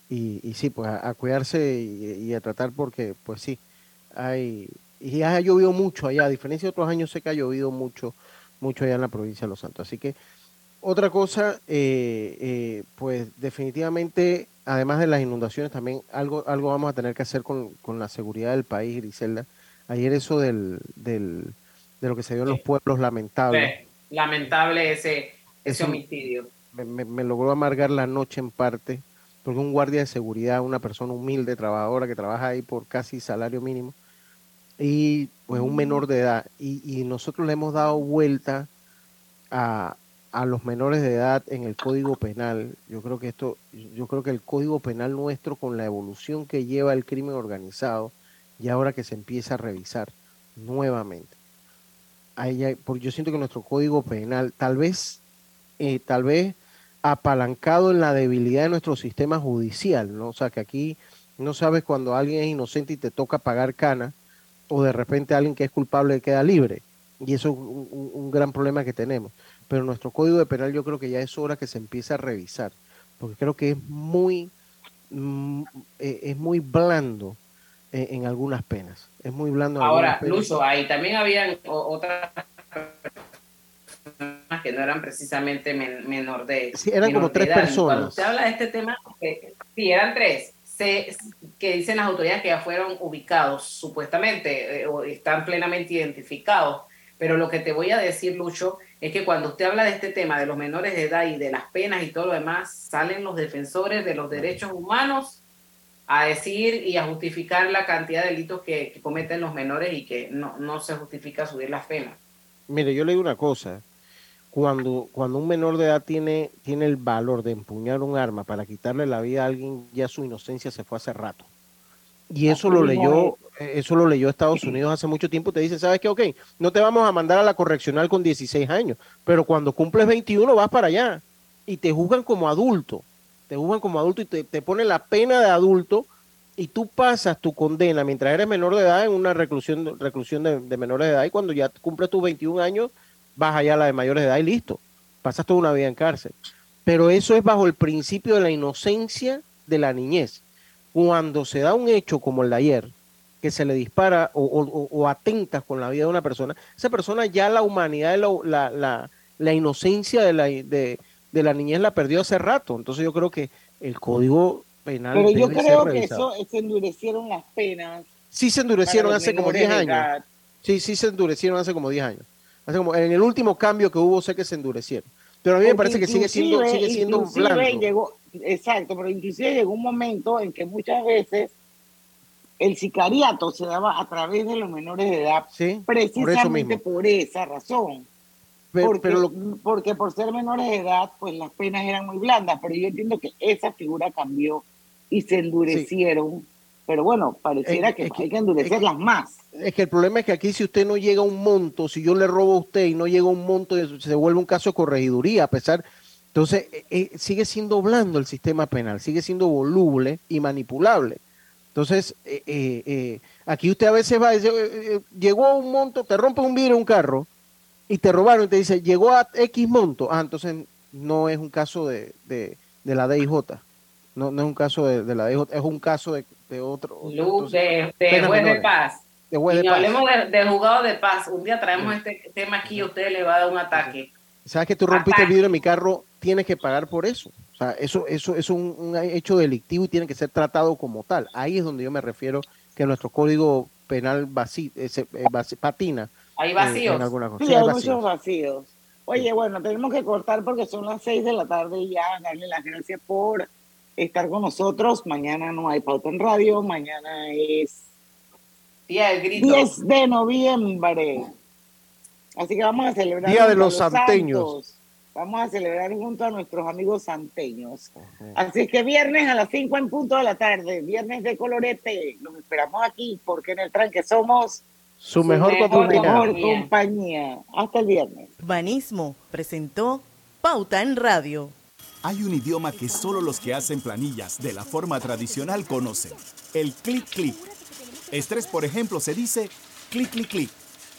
Y, y sí, pues a, a cuidarse y, y a tratar porque, pues sí, hay... Y ha llovido mucho allá, a diferencia de otros años sé que ha llovido mucho, mucho allá en la provincia de Los Santos. Así que otra cosa, eh, eh, pues definitivamente, además de las inundaciones, también algo, algo vamos a tener que hacer con, con la seguridad del país, Griselda. Ayer eso del, del, de lo que se dio en los pueblos, lamentable. Sí, lamentable ese, ese Eso- homicidio. Me, me- me logró amargar la noche en parte, porque un guardia de seguridad, una persona humilde, trabajadora, que trabaja ahí por casi salario mínimo, y pues un menor de edad, y, y nosotros le hemos dado vuelta a, a los menores de edad en el Código Penal. Yo creo que esto, yo creo que el Código Penal nuestro con la evolución que lleva el crimen organizado y ahora que se empieza a revisar nuevamente. Ahí hay- porque yo siento que nuestro Código Penal tal vez eh, tal vez apalancado en la debilidad de nuestro sistema judicial, ¿no? O sea, que aquí no sabes cuando alguien es inocente y te toca pagar cana, o de repente alguien que es culpable queda libre. Y eso es un, un- gran problema que tenemos. Pero nuestro código de penal yo creo que ya es hora que se empiece a revisar, porque creo que es muy, mm, eh, es muy blando eh, en algunas penas. Es muy blando en Ahora. Lucho, ahí también habían otras personas que no eran precisamente men- menor de Sí, eran como tres edad. Personas. Cuando usted habla de este tema, eh, sí, eran tres, se- que dicen las autoridades que ya fueron ubicados supuestamente eh, o están plenamente identificados. Pero lo que te voy a decir, Lucho, es que cuando usted habla de este tema de los menores de edad y de las penas y todo lo demás, salen los defensores de los derechos humanos a decir y a justificar la cantidad de delitos que, que cometen los menores y que no, no se justifica subir las penas. Mire, yo le digo una cosa. Cuando, cuando un menor de edad tiene, tiene el valor de empuñar un arma para quitarle la vida a alguien, ya su inocencia se fue hace rato. Y eso lo leyó, eh, eso lo leyó Estados Unidos hace mucho tiempo. Te dice, ¿sabes qué? Ok, no te vamos a mandar a la correccional con 16 años, pero cuando cumples 21 vas para allá y te juzgan como adulto. Te juzgan como adulto y te, te ponen la pena de adulto y tú pasas tu condena mientras eres menor de edad en una reclusión, reclusión de, de menores de edad y cuando ya cumples tus 21 años vas allá a la de mayores de edad y listo. pasas toda una vida en cárcel. Pero eso es bajo el principio de la inocencia de la niñez. Cuando se da un hecho como el de ayer, que se le dispara o, o, o atentas con la vida de una persona, esa persona ya la humanidad, la, la, la, inocencia de la, de, de, la niñez la perdió hace rato. Entonces yo creo que el código penal... Pero yo creo que eso se endurecieron las penas. Sí se endurecieron hace como 10 años. Sí, sí se endurecieron hace como 10 años. Hace como, en el último cambio que hubo sé que se endurecieron. Pero a mí me parece que sigue siendo, sigue siendo blando. Llegó, exacto, pero inclusive llegó un momento en que muchas veces el sicariato se daba a través de los menores de edad, precisamente por, esa razón. porque, porque por ser menores de edad, pues las penas eran muy blandas, pero yo entiendo que esa figura cambió y se endurecieron. Pero bueno, pareciera que, hay que endurecerlas más. Es que el problema es que aquí si usted no llega a un monto, si yo le robo a usted y no llega a un monto, se vuelve un caso de corregiduría, a pesar... Entonces, eh, eh, sigue siendo blando el sistema penal, sigue siendo voluble y manipulable. Entonces, eh, eh, aquí usted a veces va, dice, eh, llegó a un monto, te rompe un vidrio un carro y te robaron y te dice, llegó a X monto. Ah, entonces no es un caso de, de, de la DIJ. No, no es un caso de, de la DIJ, es un caso de, de otro. Luz, de, de juez de paz. De juez de y paz. hablemos de, juzgado de paz. Un día traemos este tema aquí y usted le va a dar un ataque. ¿Sabes que tú rompiste el vidrio de mi carro? Tienes que pagar por eso. O sea, eso, eso, es un, hecho delictivo y tiene que ser tratado como tal. Ahí es donde yo me refiero que nuestro código penal vací, ese, eh, patina. Hay vacíos. En alguna cosa. Sí, hay, muchos vacíos. Oye, bueno, tenemos que cortar porque son las seis de la tarde y ya darle las gracias por estar con nosotros. Mañana no hay pauta en radio, mañana es Día del grito. 10 de noviembre. Así que vamos a celebrar. Día de los, santeños. Vamos a celebrar junto a nuestros amigos santeños. Así que viernes a las 5 en punto de la tarde, viernes de colorete. Los esperamos aquí porque en el tranque somos su, mejor, compañía. Hasta el viernes. Banismo presentó Pauta en Radio. Hay un idioma que solo los que hacen planillas de la forma tradicional conocen: el clic clic. Estrés, por ejemplo, se dice clic clic clic